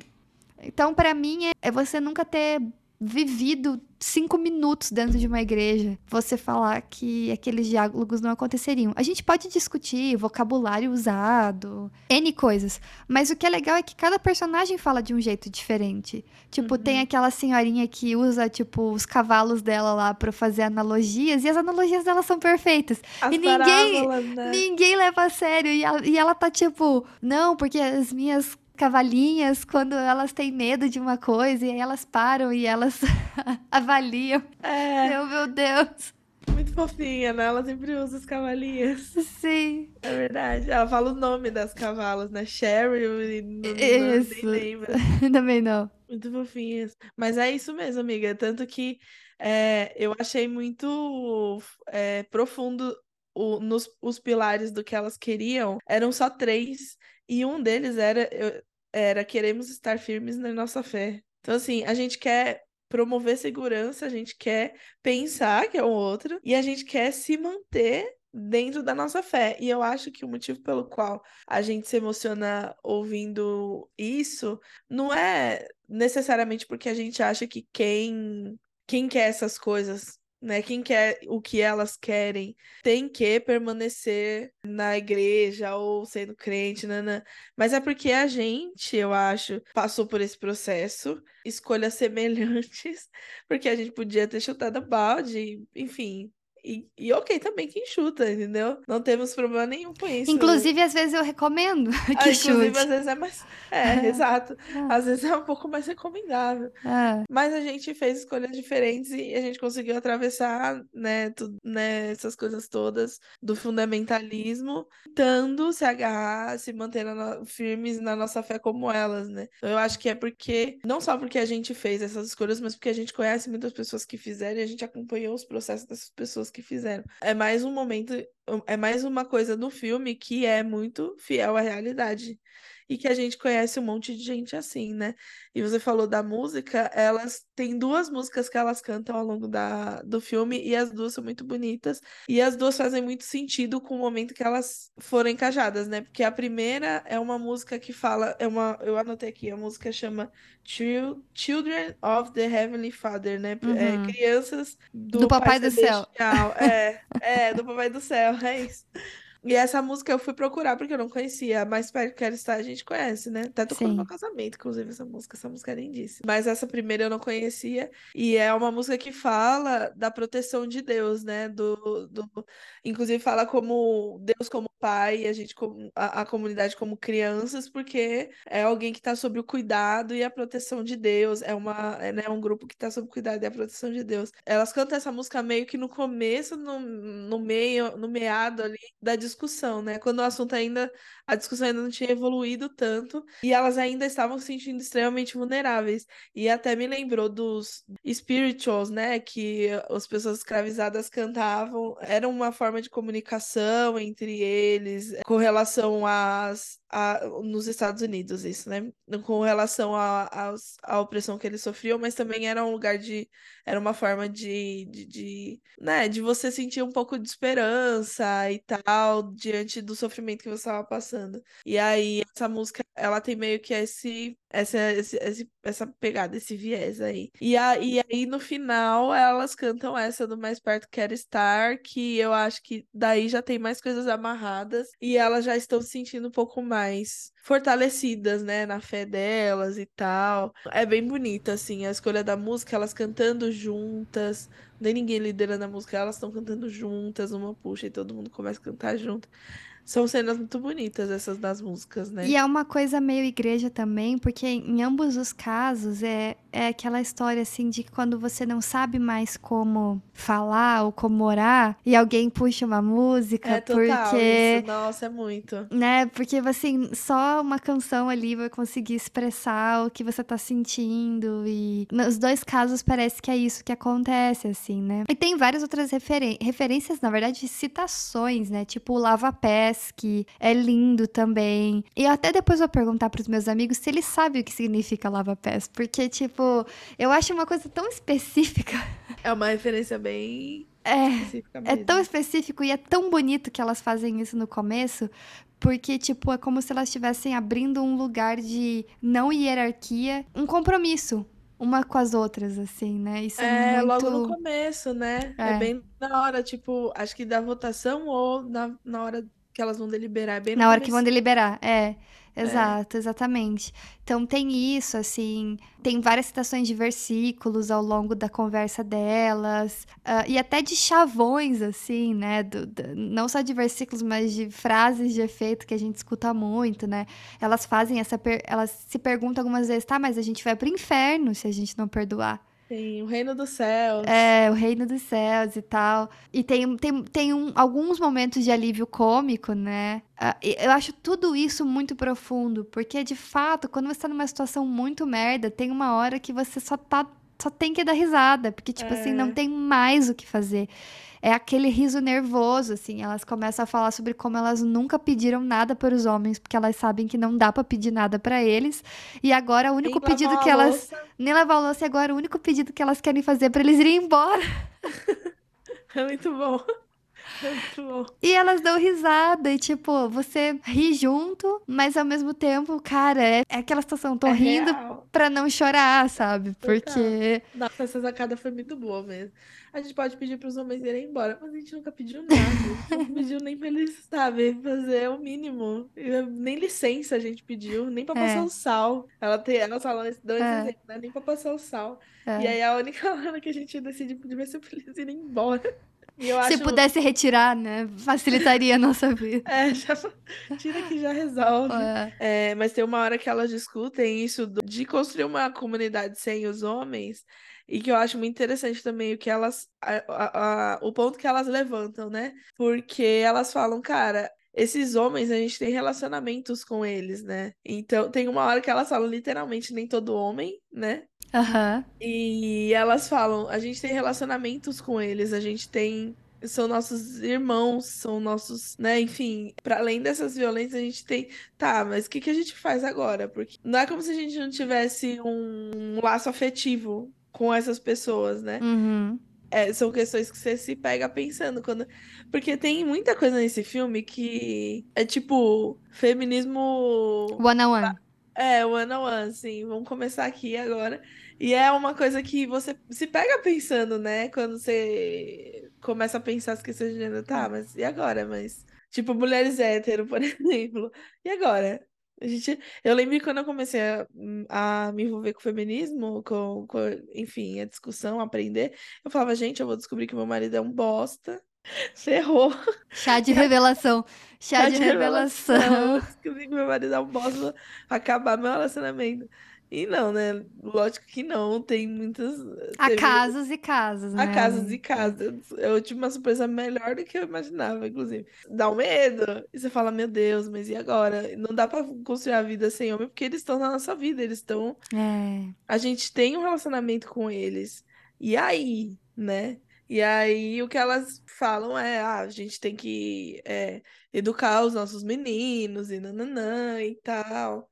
Então, pra mim, é, é você nunca ter vivido cinco minutos dentro de uma igreja, você falar que aqueles diálogos não aconteceriam. A gente pode discutir vocabulário usado, N coisas, mas o que é legal é que cada personagem fala de um jeito diferente. Tipo, Uhum. tem aquela senhorinha que usa, tipo, os cavalos dela lá pra fazer analogias, e as analogias dela são perfeitas. As E ninguém- né? Ninguém leva a sério. E ela, e ela tá tipo, não, porque as minhas cavalinhas, quando elas têm medo de uma coisa, e aí elas param e elas avaliam. É, Meu, meu Deus. muito fofinha, né? Ela sempre usa os cavalinhos. Sim. É verdade. Ela fala o nome das cavalas, né? Cheryl e não, não, nem Isso. lembra. Também não. Muito fofinhas. Mas é isso mesmo, amiga. Tanto que é, eu achei muito é, profundo o- nos, os pilares do que elas queriam. Eram só três. E um deles era, eu- era queremos estar firmes na nossa fé. Então, assim, a gente quer promover segurança, a gente quer pensar que é o outro, e a gente quer se manter dentro da nossa fé. E eu acho que o motivo pelo qual a gente se emociona ouvindo isso não é necessariamente porque a gente acha que quem quem quer essas coisas, né, quem quer o que elas querem, tem que permanecer na igreja ou sendo crente, nanã. Mas é porque a gente, eu acho, passou por esse processo, escolhas semelhantes, porque a gente podia ter chutado balde, enfim. E, e ok também quem chuta, entendeu? Não temos problema nenhum com isso. Inclusive, às vezes eu recomendo Ah, que inclusive, chute. às vezes é mais. É, exato. Ah. Às vezes é um pouco mais recomendável. Ah, Mas a gente fez escolhas diferentes e a gente conseguiu atravessar, né, tudo, né, essas coisas todas do fundamentalismo, tentando se agarrar, se manter na firmes na nossa fé como elas, né? Então, eu acho que é porque, não só porque a gente fez essas escolhas, mas porque a gente conhece muitas pessoas que fizeram e a gente acompanhou os processos dessas pessoas que fizeram. É mais um momento, é mais uma coisa do filme que é muito fiel à realidade. E que a gente conhece um monte de gente assim, né? E você falou da música, elas têm duas músicas que elas cantam ao longo da, do filme, e as duas são muito bonitas, e as duas fazem muito sentido com o momento que elas foram encaixadas, né? Porque a primeira é uma música que fala, é uma, eu anotei aqui, a música chama Chil- Children of the Heavenly Father, né? É, Uhum. crianças do, Do Papai Pai do Céu. É, é, do Papai do Céu, é isso. E essa música eu fui procurar porque eu não conhecia. Mais perto que quero estar, a gente conhece, né? Até tocou no meu casamento, inclusive, essa música. Essa música é lindíssima. Mas essa primeira eu não conhecia. E é uma música que fala da proteção de Deus, né? Do, do... Inclusive fala como Deus como pai, a gente como a, a comunidade como crianças, porque é alguém que está sob o cuidado e a proteção de Deus. É uma, é, né, um grupo que está sob o cuidado e a proteção de Deus. Elas cantam essa música meio que no começo, no, no meio, no meado ali da discussão, né? Quando o assunto ainda, a discussão ainda não tinha evoluído tanto e elas ainda estavam se sentindo extremamente vulneráveis. E até me lembrou dos spirituals, né? Que as pessoas escravizadas cantavam. Era uma forma de comunicação entre eles com relação às, a, nos Estados Unidos, isso, né? Com relação à à opressão que eles sofriam, mas também era um lugar de. Era uma forma de, de, de, né, de você sentir um pouco de esperança e tal, diante do sofrimento que você estava passando. E aí, essa música, ela tem meio que esse. Essa, esse- essa pegada, esse viés aí. E, a, e aí, no final, elas cantam essa do Mais Perto Quero Estar, que eu acho que daí já tem mais coisas amarradas e elas já estão se sentindo um pouco mais fortalecidas, né, na fé delas e tal. É bem bonita, assim, a escolha da música, elas cantando juntas, nem ninguém liderando a música, elas estão cantando juntas, uma puxa e todo mundo começa a cantar junto. São cenas muito bonitas essas das músicas, né? E é uma coisa meio igreja também, porque em ambos os casos é, é aquela história assim de quando você não sabe mais como falar ou como orar e alguém puxa uma música, É total porque isso. Nossa, é muito. né? Porque assim, só uma canção ali vai conseguir expressar o que você tá sentindo e nos dois casos parece que é isso que acontece assim, né? E tem várias outras referen- referências, na verdade, citações, né? Tipo o Lava Pés, que é lindo também. E eu até depois vou perguntar pros meus amigos se eles sabem o que significa Lava Pés, porque tipo, eu acho uma coisa tão específica. É uma referência bem É, é tão específico e é tão bonito que elas fazem isso no começo, porque, tipo, é como se elas estivessem abrindo um lugar de não hierarquia, um compromisso uma com as outras, assim, né? Isso é, É, muito. logo no começo, né? É. É. bem na hora, tipo, acho que da votação ou na, na hora que elas vão deliberar. É bem Na hora que vão deliberar, é. Exato, exatamente. Então tem isso, assim, tem várias citações de versículos ao longo da conversa delas, ah, e até de chavões, assim, né? do- do- não só de versículos, mas de frases de efeito que a gente escuta muito, né? Elas fazem essa. Elas se perguntam algumas vezes, tá, mas a gente vai pro inferno se a gente não perdoar. Tem o Reino dos Céus. É, o reino dos céus e tal. E tem, tem, tem um- alguns momentos de alívio cômico, né? Ah, eu acho tudo isso muito profundo, porque de fato, quando você tá numa situação muito merda, tem uma hora que você só tá. Só tem que dar risada, porque, tipo assim, não É. tem mais o que fazer. É aquele riso nervoso, assim. Elas começam a falar sobre como elas nunca pediram nada para os homens, porque elas sabem que não dá pra pedir nada pra eles. E agora o Nem único lavar pedido que elas louça. nem lavar a louça e agora o único pedido que elas querem fazer é pra eles irem embora. É muito bom. É. E elas dão risada e, tipo, você ri junto, mas ao mesmo tempo, cara, é, é aquela situação, tô É rindo real. pra não chorar, sabe? Porque. Nossa, essa sacada foi muito boa mesmo. A gente pode pedir pros homens irem embora, mas a gente nunca pediu nada. Não pediu nem pra eles, sabe, fazer o mínimo. E Nem licença a gente pediu, nem pra É. passar o sal. Ela tem, elas falam, esse- esse É. exemplo, né? Nem pra passar o sal. é. E aí a única hora que a gente decide pedir vai ser pra eles irem embora. Eu Se acho. pudesse retirar, né? Facilitaria a nossa vida. É, já, tira que já resolve. É. É, mas tem uma hora que elas discutem isso de construir uma comunidade sem os homens, e que eu acho muito interessante também o que elas, a- a- a- o ponto que elas levantam, né? Porque elas falam, cara, esses homens a gente tem relacionamentos com eles, né? Então tem uma hora que elas falam literalmente nem todo homem, né? Aham. E elas falam, a gente tem relacionamentos com eles, a gente tem. São nossos irmãos, são nossos, né? Enfim, para além dessas violências, a gente tem. Tá, mas o que que a gente faz agora? Porque não é como se a gente não tivesse um laço afetivo com essas pessoas, né? Uhum. É, são questões que você se pega pensando quando. Porque tem muita coisa nesse filme que é tipo feminismo. One on one. É, one on one, assim, vamos começar aqui agora. E é uma coisa que você se pega pensando, né? Quando você começa a pensar as questões de gênero, tá, mas e agora? Mas Tipo, mulheres hétero, por exemplo. E agora? A gente, eu lembro quando eu comecei a, a me envolver com o feminismo, com, com, enfim, a discussão, aprender, eu falava, gente, eu vou descobrir que meu marido é um bosta. Ferrou. Chá de revelação. Chá, Chá de, de revelação. revelação. Descobri que meu marido é um bosta, acabar meu relacionamento. E não, né? Lógico que não, tem muitas. Há teve- casos e casos, né? Há casos e casos. Eu tive uma surpresa melhor do que eu imaginava, inclusive. Dá um medo. E você fala, meu Deus, mas e agora? Não dá pra construir a vida sem homem, porque eles estão na nossa vida, eles estão. É. A gente tem um relacionamento com eles. E aí, né? E aí o que elas falam é, ah, a gente tem que é, educar os nossos meninos e nananã e tal.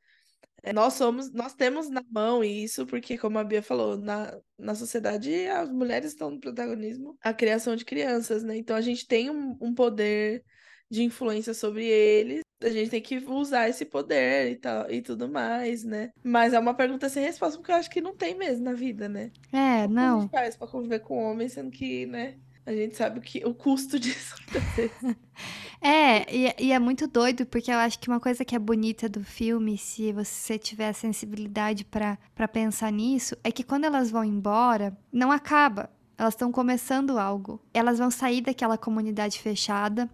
É, Nós somos, nós temos na mão isso, porque, como a Bia falou, na, na sociedade as mulheres estão no protagonismo, a criação de crianças, né? Então a gente tem um, um poder de influência sobre eles, a gente tem que usar esse poder e tal, e tudo mais, né? Mas é uma pergunta sem resposta, porque eu acho que não tem mesmo na vida, né? É, Como que a não. gente faz pra conviver com homem, sendo que, né? A gente sabe o, que, o custo disso. É, e, e é muito doido, porque eu acho que uma coisa que é bonita do filme, se você tiver a sensibilidade pra pensar nisso, é que quando elas vão embora, não acaba. Elas estão começando algo. Elas vão sair daquela comunidade fechada.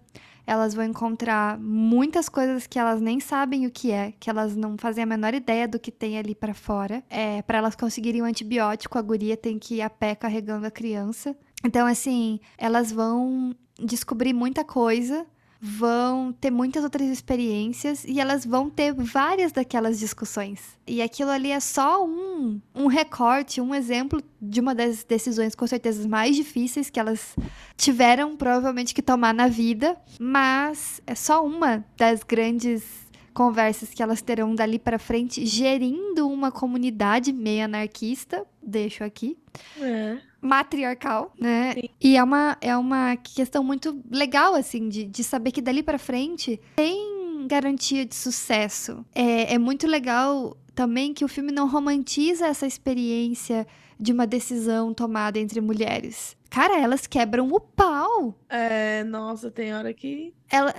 Elas vão encontrar muitas coisas que elas nem sabem o que é, que elas não fazem a menor ideia do que tem ali pra fora. É, para elas conseguirem um antibiótico, a guria tem que ir a pé carregando a criança. Então, assim, elas vão descobrir muita coisa, vão ter muitas outras experiências e elas vão ter várias daquelas discussões. E aquilo ali é só um, um recorte, um exemplo de uma das decisões, com certeza, mais difíceis que elas tiveram, provavelmente, que tomar na vida, mas é só uma das grandes conversas que elas terão dali para frente, gerindo uma comunidade meio anarquista, deixo aqui, É. matriarcal, né? Sim. E é uma, é uma questão muito legal, assim, de, de saber que dali pra frente tem garantia de sucesso. É, é muito legal também que o filme não romantiza essa experiência de uma decisão tomada entre mulheres. Cara, elas quebram o pau. É, nossa, tem hora que. Ela,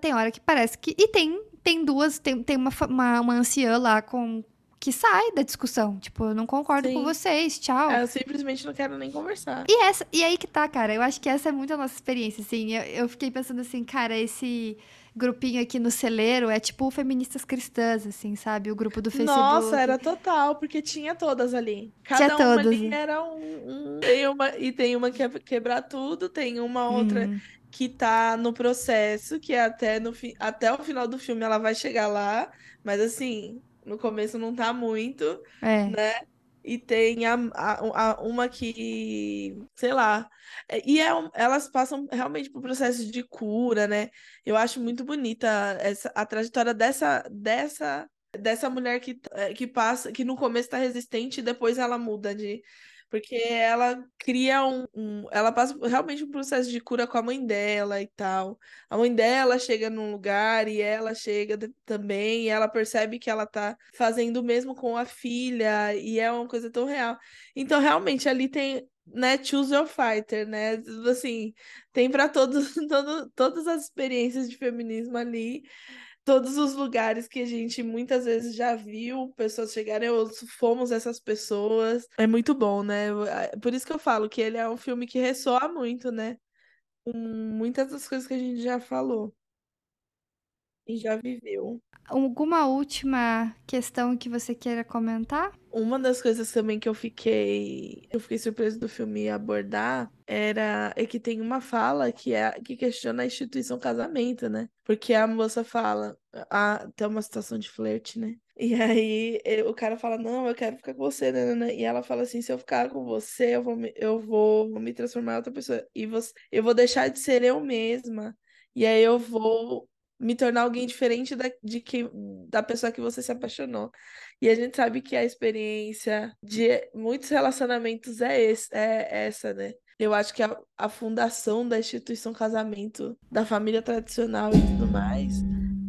tem hora que parece que. E tem, tem duas, tem, tem uma, uma, uma anciã lá com. Que sai da discussão. Tipo, eu não concordo com Sim. vocês, tchau. Eu simplesmente não quero nem conversar. E, essa, e aí que tá, cara. Eu acho que essa é muito a nossa experiência, assim. Eu, eu fiquei pensando assim, cara, esse grupinho aqui no celeiro é tipo feministas cristãs, assim, sabe? O grupo do Facebook. Nossa, era total, porque tinha todas ali. Cada Tinha uma todas, ali era um, um- Tem uma, e tem uma que é quebrar tudo, tem uma outra Hum, que tá no processo, que é até, no fi... até o final do filme ela vai chegar lá, mas assim, no começo não tá muito, é. né? E tem a, a- a- uma que, sei lá, é- e é, elas passam realmente por processo de cura, né? Eu acho muito bonita essa, a trajetória dessa, dessa, dessa mulher que, é, que passa, que no começo tá resistente e depois ela muda de. Porque ela cria um, um- Ela passa realmente um processo de cura com a mãe dela e tal. A mãe dela chega num lugar e ela chega também, e ela percebe que ela tá fazendo o mesmo com a filha, e é uma coisa tão real. Então, realmente, ali tem, né, choose your fighter, né? Assim, tem para todos, todo, todas as experiências de feminismo ali, todos os lugares que a gente muitas vezes já viu pessoas chegarem, ou fomos essas pessoas. É muito bom, né? Por isso que eu falo que ele é um filme que ressoa muito, né? Com muitas das coisas que a gente já falou e já viveu. Alguma última questão que você queira comentar? Uma das coisas também que eu fiquei, eu fiquei surpresa do filme abordar era é que tem uma fala que é que questiona a instituição casamento, né? Porque a moça fala, a, tem uma situação de flerte, né? E aí eh, o cara fala, não, eu quero ficar com você, né? E ela fala assim, se eu ficar com você, eu vou me, eu vou me transformar em outra pessoa e você, eu vou deixar de ser eu mesma. E aí eu vou me tornar alguém diferente da, de que, da pessoa que você se apaixonou. E a gente sabe que a experiência de muitos relacionamentos é, esse, é essa, né? Eu acho que a, a fundação da instituição casamento, da família tradicional e tudo mais,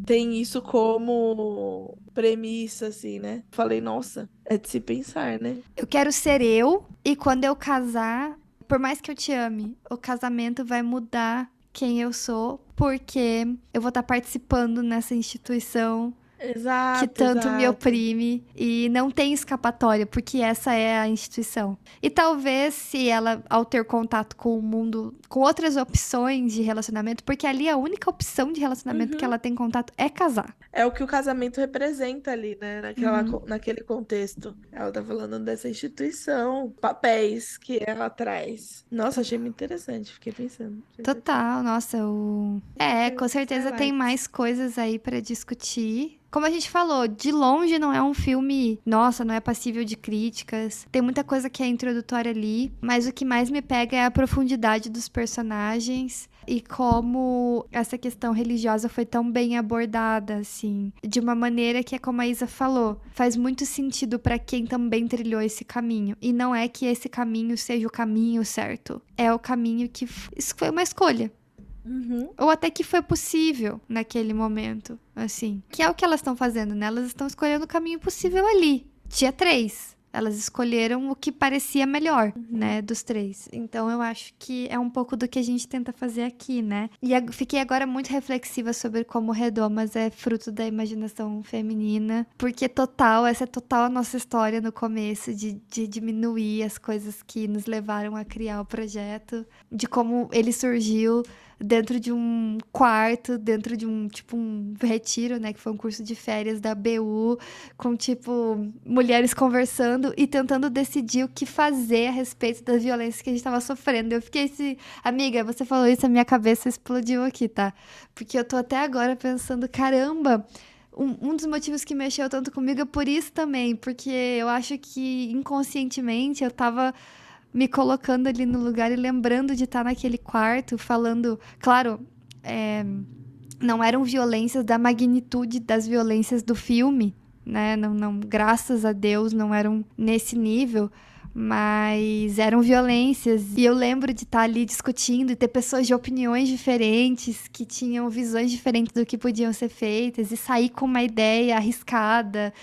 tem isso como premissa, assim, né? Falei, nossa, é de se pensar, né? Eu quero ser eu, e quando eu casar, por mais que eu te ame, o casamento vai mudar quem eu sou, porque eu vou estar participando nessa instituição Exato. que tanto me exato. oprime e não tem escapatória, porque essa é a instituição. E talvez se ela, ao ter contato com o mundo, com outras opções de relacionamento, porque ali a única opção de relacionamento que Uhum. ela tem contato é casar. É o que o casamento representa ali, né? Naquela, Uhum. naquele contexto. Ela tá falando dessa instituição, papéis que ela traz. Nossa, achei muito interessante, fiquei pensando. Total, nossa, o. É, com certeza tem mais coisas aí pra discutir. Como a gente falou, de longe não é um filme, nossa, não é passível de críticas. Tem muita coisa que é introdutória ali, mas o que mais me pega é a profundidade dos personagens e como essa questão religiosa foi tão bem abordada, assim, de uma maneira que é como a Isa falou, faz muito sentido pra quem também trilhou esse caminho. E não é que esse caminho seja o caminho certo, é o caminho que isso foi uma escolha. Uhum. Ou até que foi possível naquele momento, assim. Que é o que elas estão fazendo, né? Elas estão escolhendo o caminho possível ali. Dia três. Elas escolheram o que parecia melhor, né, dos três. Então eu acho que é um pouco do que a gente tenta fazer aqui, né? E fiquei agora muito reflexiva sobre como Redomas é fruto da imaginação feminina, porque total, essa é total a nossa história no começo de, de diminuir as coisas que nos levaram a criar o projeto, de como ele surgiu dentro de um quarto, dentro de um, tipo, um retiro, né, que foi um curso de férias da BU, com, tipo, mulheres conversando e tentando decidir o que fazer a respeito da violência que a gente tava sofrendo. Eu fiquei assim, amiga, você falou isso, a minha cabeça explodiu aqui, tá? Porque eu tô até agora pensando, caramba, um, um dos motivos que mexeu tanto comigo é por isso também, porque eu acho que inconscientemente eu tava me colocando ali no lugar e lembrando de estar naquele quarto, falando, claro, é, não eram violências da magnitude das violências do filme, né? Não, não, graças a Deus não eram nesse nível, mas eram violências. E eu lembro de estar ali discutindo e ter pessoas de opiniões diferentes que tinham visões diferentes do que podiam ser feitas e sair com uma ideia arriscada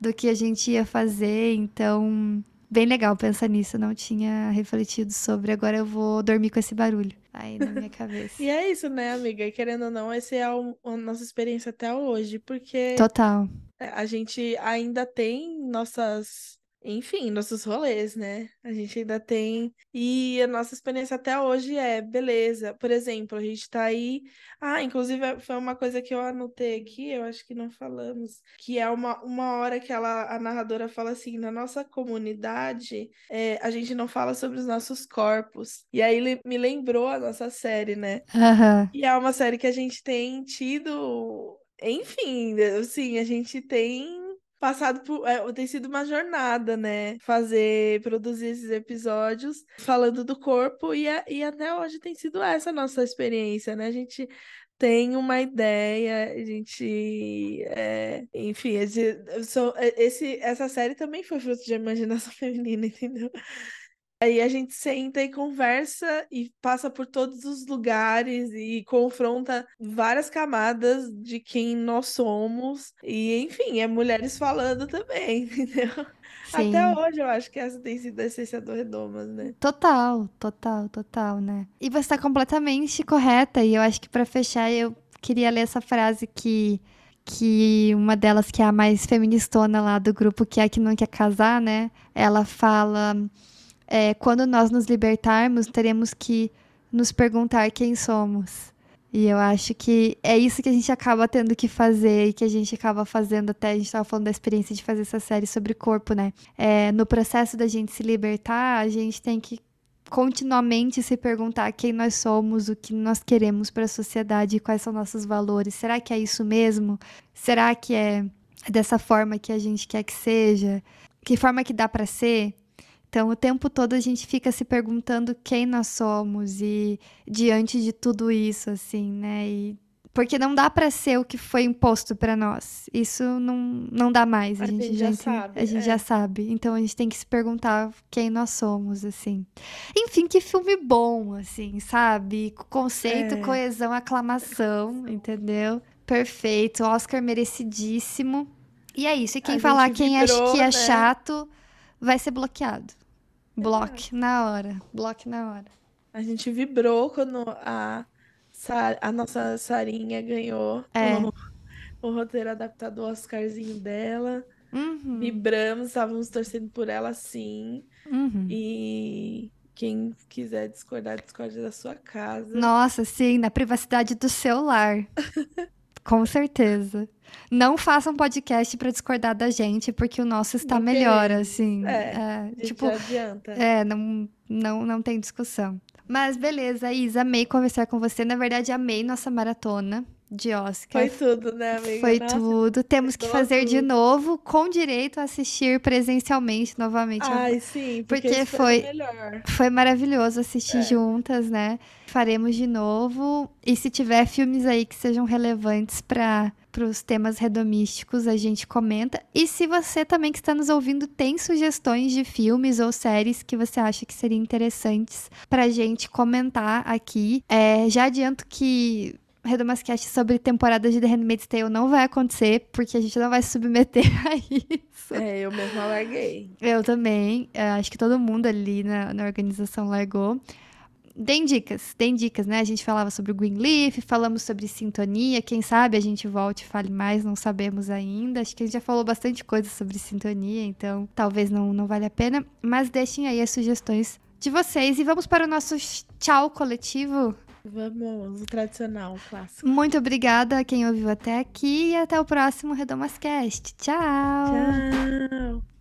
do que a gente ia fazer. Então, bem legal pensar nisso. Não tinha refletido sobre. Agora eu vou dormir com esse barulho aí na minha cabeça. E é isso, né, amiga? Querendo ou não, essa é a, a nossa experiência até hoje, porque Total. a gente ainda tem nossas, enfim, nossos rolês, né? A gente ainda tem. E a nossa experiência até hoje é, beleza. Por exemplo, a gente tá aí. Ah, inclusive foi uma coisa que eu anotei aqui, eu acho que não falamos, que é uma, uma hora que ela, a narradora fala assim: na nossa comunidade, é, a gente não fala sobre os nossos corpos. E aí me lembrou a nossa série, né? Aham. E é uma série que a gente tem tido, enfim, assim, a gente tem passado por, é, tem sido uma jornada, né? Fazer, produzir esses episódios falando do corpo e, a- e até hoje tem sido essa a nossa experiência, né? A gente tem uma ideia, a gente, é, enfim, sou- esse, essa série também foi fruto de imaginação feminina, entendeu? Aí a gente senta e conversa e passa por todos os lugares e confronta várias camadas de quem nós somos. E, enfim, é mulheres falando também, entendeu? Sim. Até hoje eu acho que essa tem sido a essência do Redomas, né? Total, total, total, né? E você tá completamente correta. E eu acho que pra fechar, eu queria ler essa frase que, que uma delas, que é a mais feministona lá do grupo, que é a que não quer casar, né? Ela fala: é, quando nós nos libertarmos, teremos que nos perguntar quem somos. E eu acho que é isso que a gente acaba tendo que fazer e que a gente acaba fazendo até. A gente tava falando da experiência de fazer essa série sobre corpo, né? É, no processo da gente se libertar, a gente tem que continuamente se perguntar quem nós somos, o que nós queremos para a sociedade, quais são nossos valores. Será que é isso mesmo? Será que é dessa forma que a gente quer que seja? Que forma que dá para ser? Então, o tempo todo a gente fica se perguntando quem nós somos e diante de tudo isso, assim, né? E porque não dá para ser o que foi imposto para nós. Isso não, não dá mais. A, A gente, gente já, sabe, A gente é. já sabe. Então a gente tem que se perguntar quem nós somos, assim. Enfim, que filme bom, assim, sabe? Conceito, É. coesão, aclamação, entendeu? Perfeito. Oscar merecidíssimo. E é isso. E quem A falar quem acha vibrou, que é né? chato vai ser bloqueado. Bloque na hora. Bloque na hora. A gente vibrou quando a, A nossa Sarinha ganhou É. o, o roteiro adaptado ao Oscarzinho dela. Uhum, Vibramos, estávamos torcendo por ela sim. uhum. E quem quiser discordar, discorde da sua casa. Nossa, sim, na privacidade do seu lar. Com certeza. Não façam podcast pra discordar da gente, porque o nosso está melhor, assim. É, É, tipo, adianta. é, não, não, não tem discussão. Mas beleza, Isa, amei conversar com você. Na verdade, amei nossa maratona de Oscar. Foi tudo, né, amiga? Foi Nossa, tudo. Temos que fazer de tudo. novo, com direito a assistir presencialmente novamente. Ai, sim, porque, Porque isso foi- é melhor. Foi maravilhoso assistir É. juntas, né? Faremos de novo. E se tiver filmes aí que sejam relevantes para os temas redomísticos, a gente comenta. E se você também que está nos ouvindo tem sugestões de filmes ou séries que você acha que seriam interessantes pra gente comentar aqui, é, já adianto que Redomascast sobre temporadas de The Handmaid's Tale não vai acontecer, porque a gente não vai se submeter a isso. É, eu mesma larguei. Eu também. é, acho que todo mundo ali na, na organização largou. Deem dicas, deem dicas, né? A gente falava sobre o Greenleaf, falamos sobre sintonia. Quem sabe a gente volte e fale mais, não sabemos ainda. Acho que a gente já falou bastante coisa sobre sintonia, então talvez não, não valha a pena. Mas deixem aí as sugestões de vocês e vamos para o nosso tchau coletivo. Vamos, o tradicional, o clássico. Muito obrigada a quem ouviu até aqui e até o próximo Redomascast. Tchau! Tchau.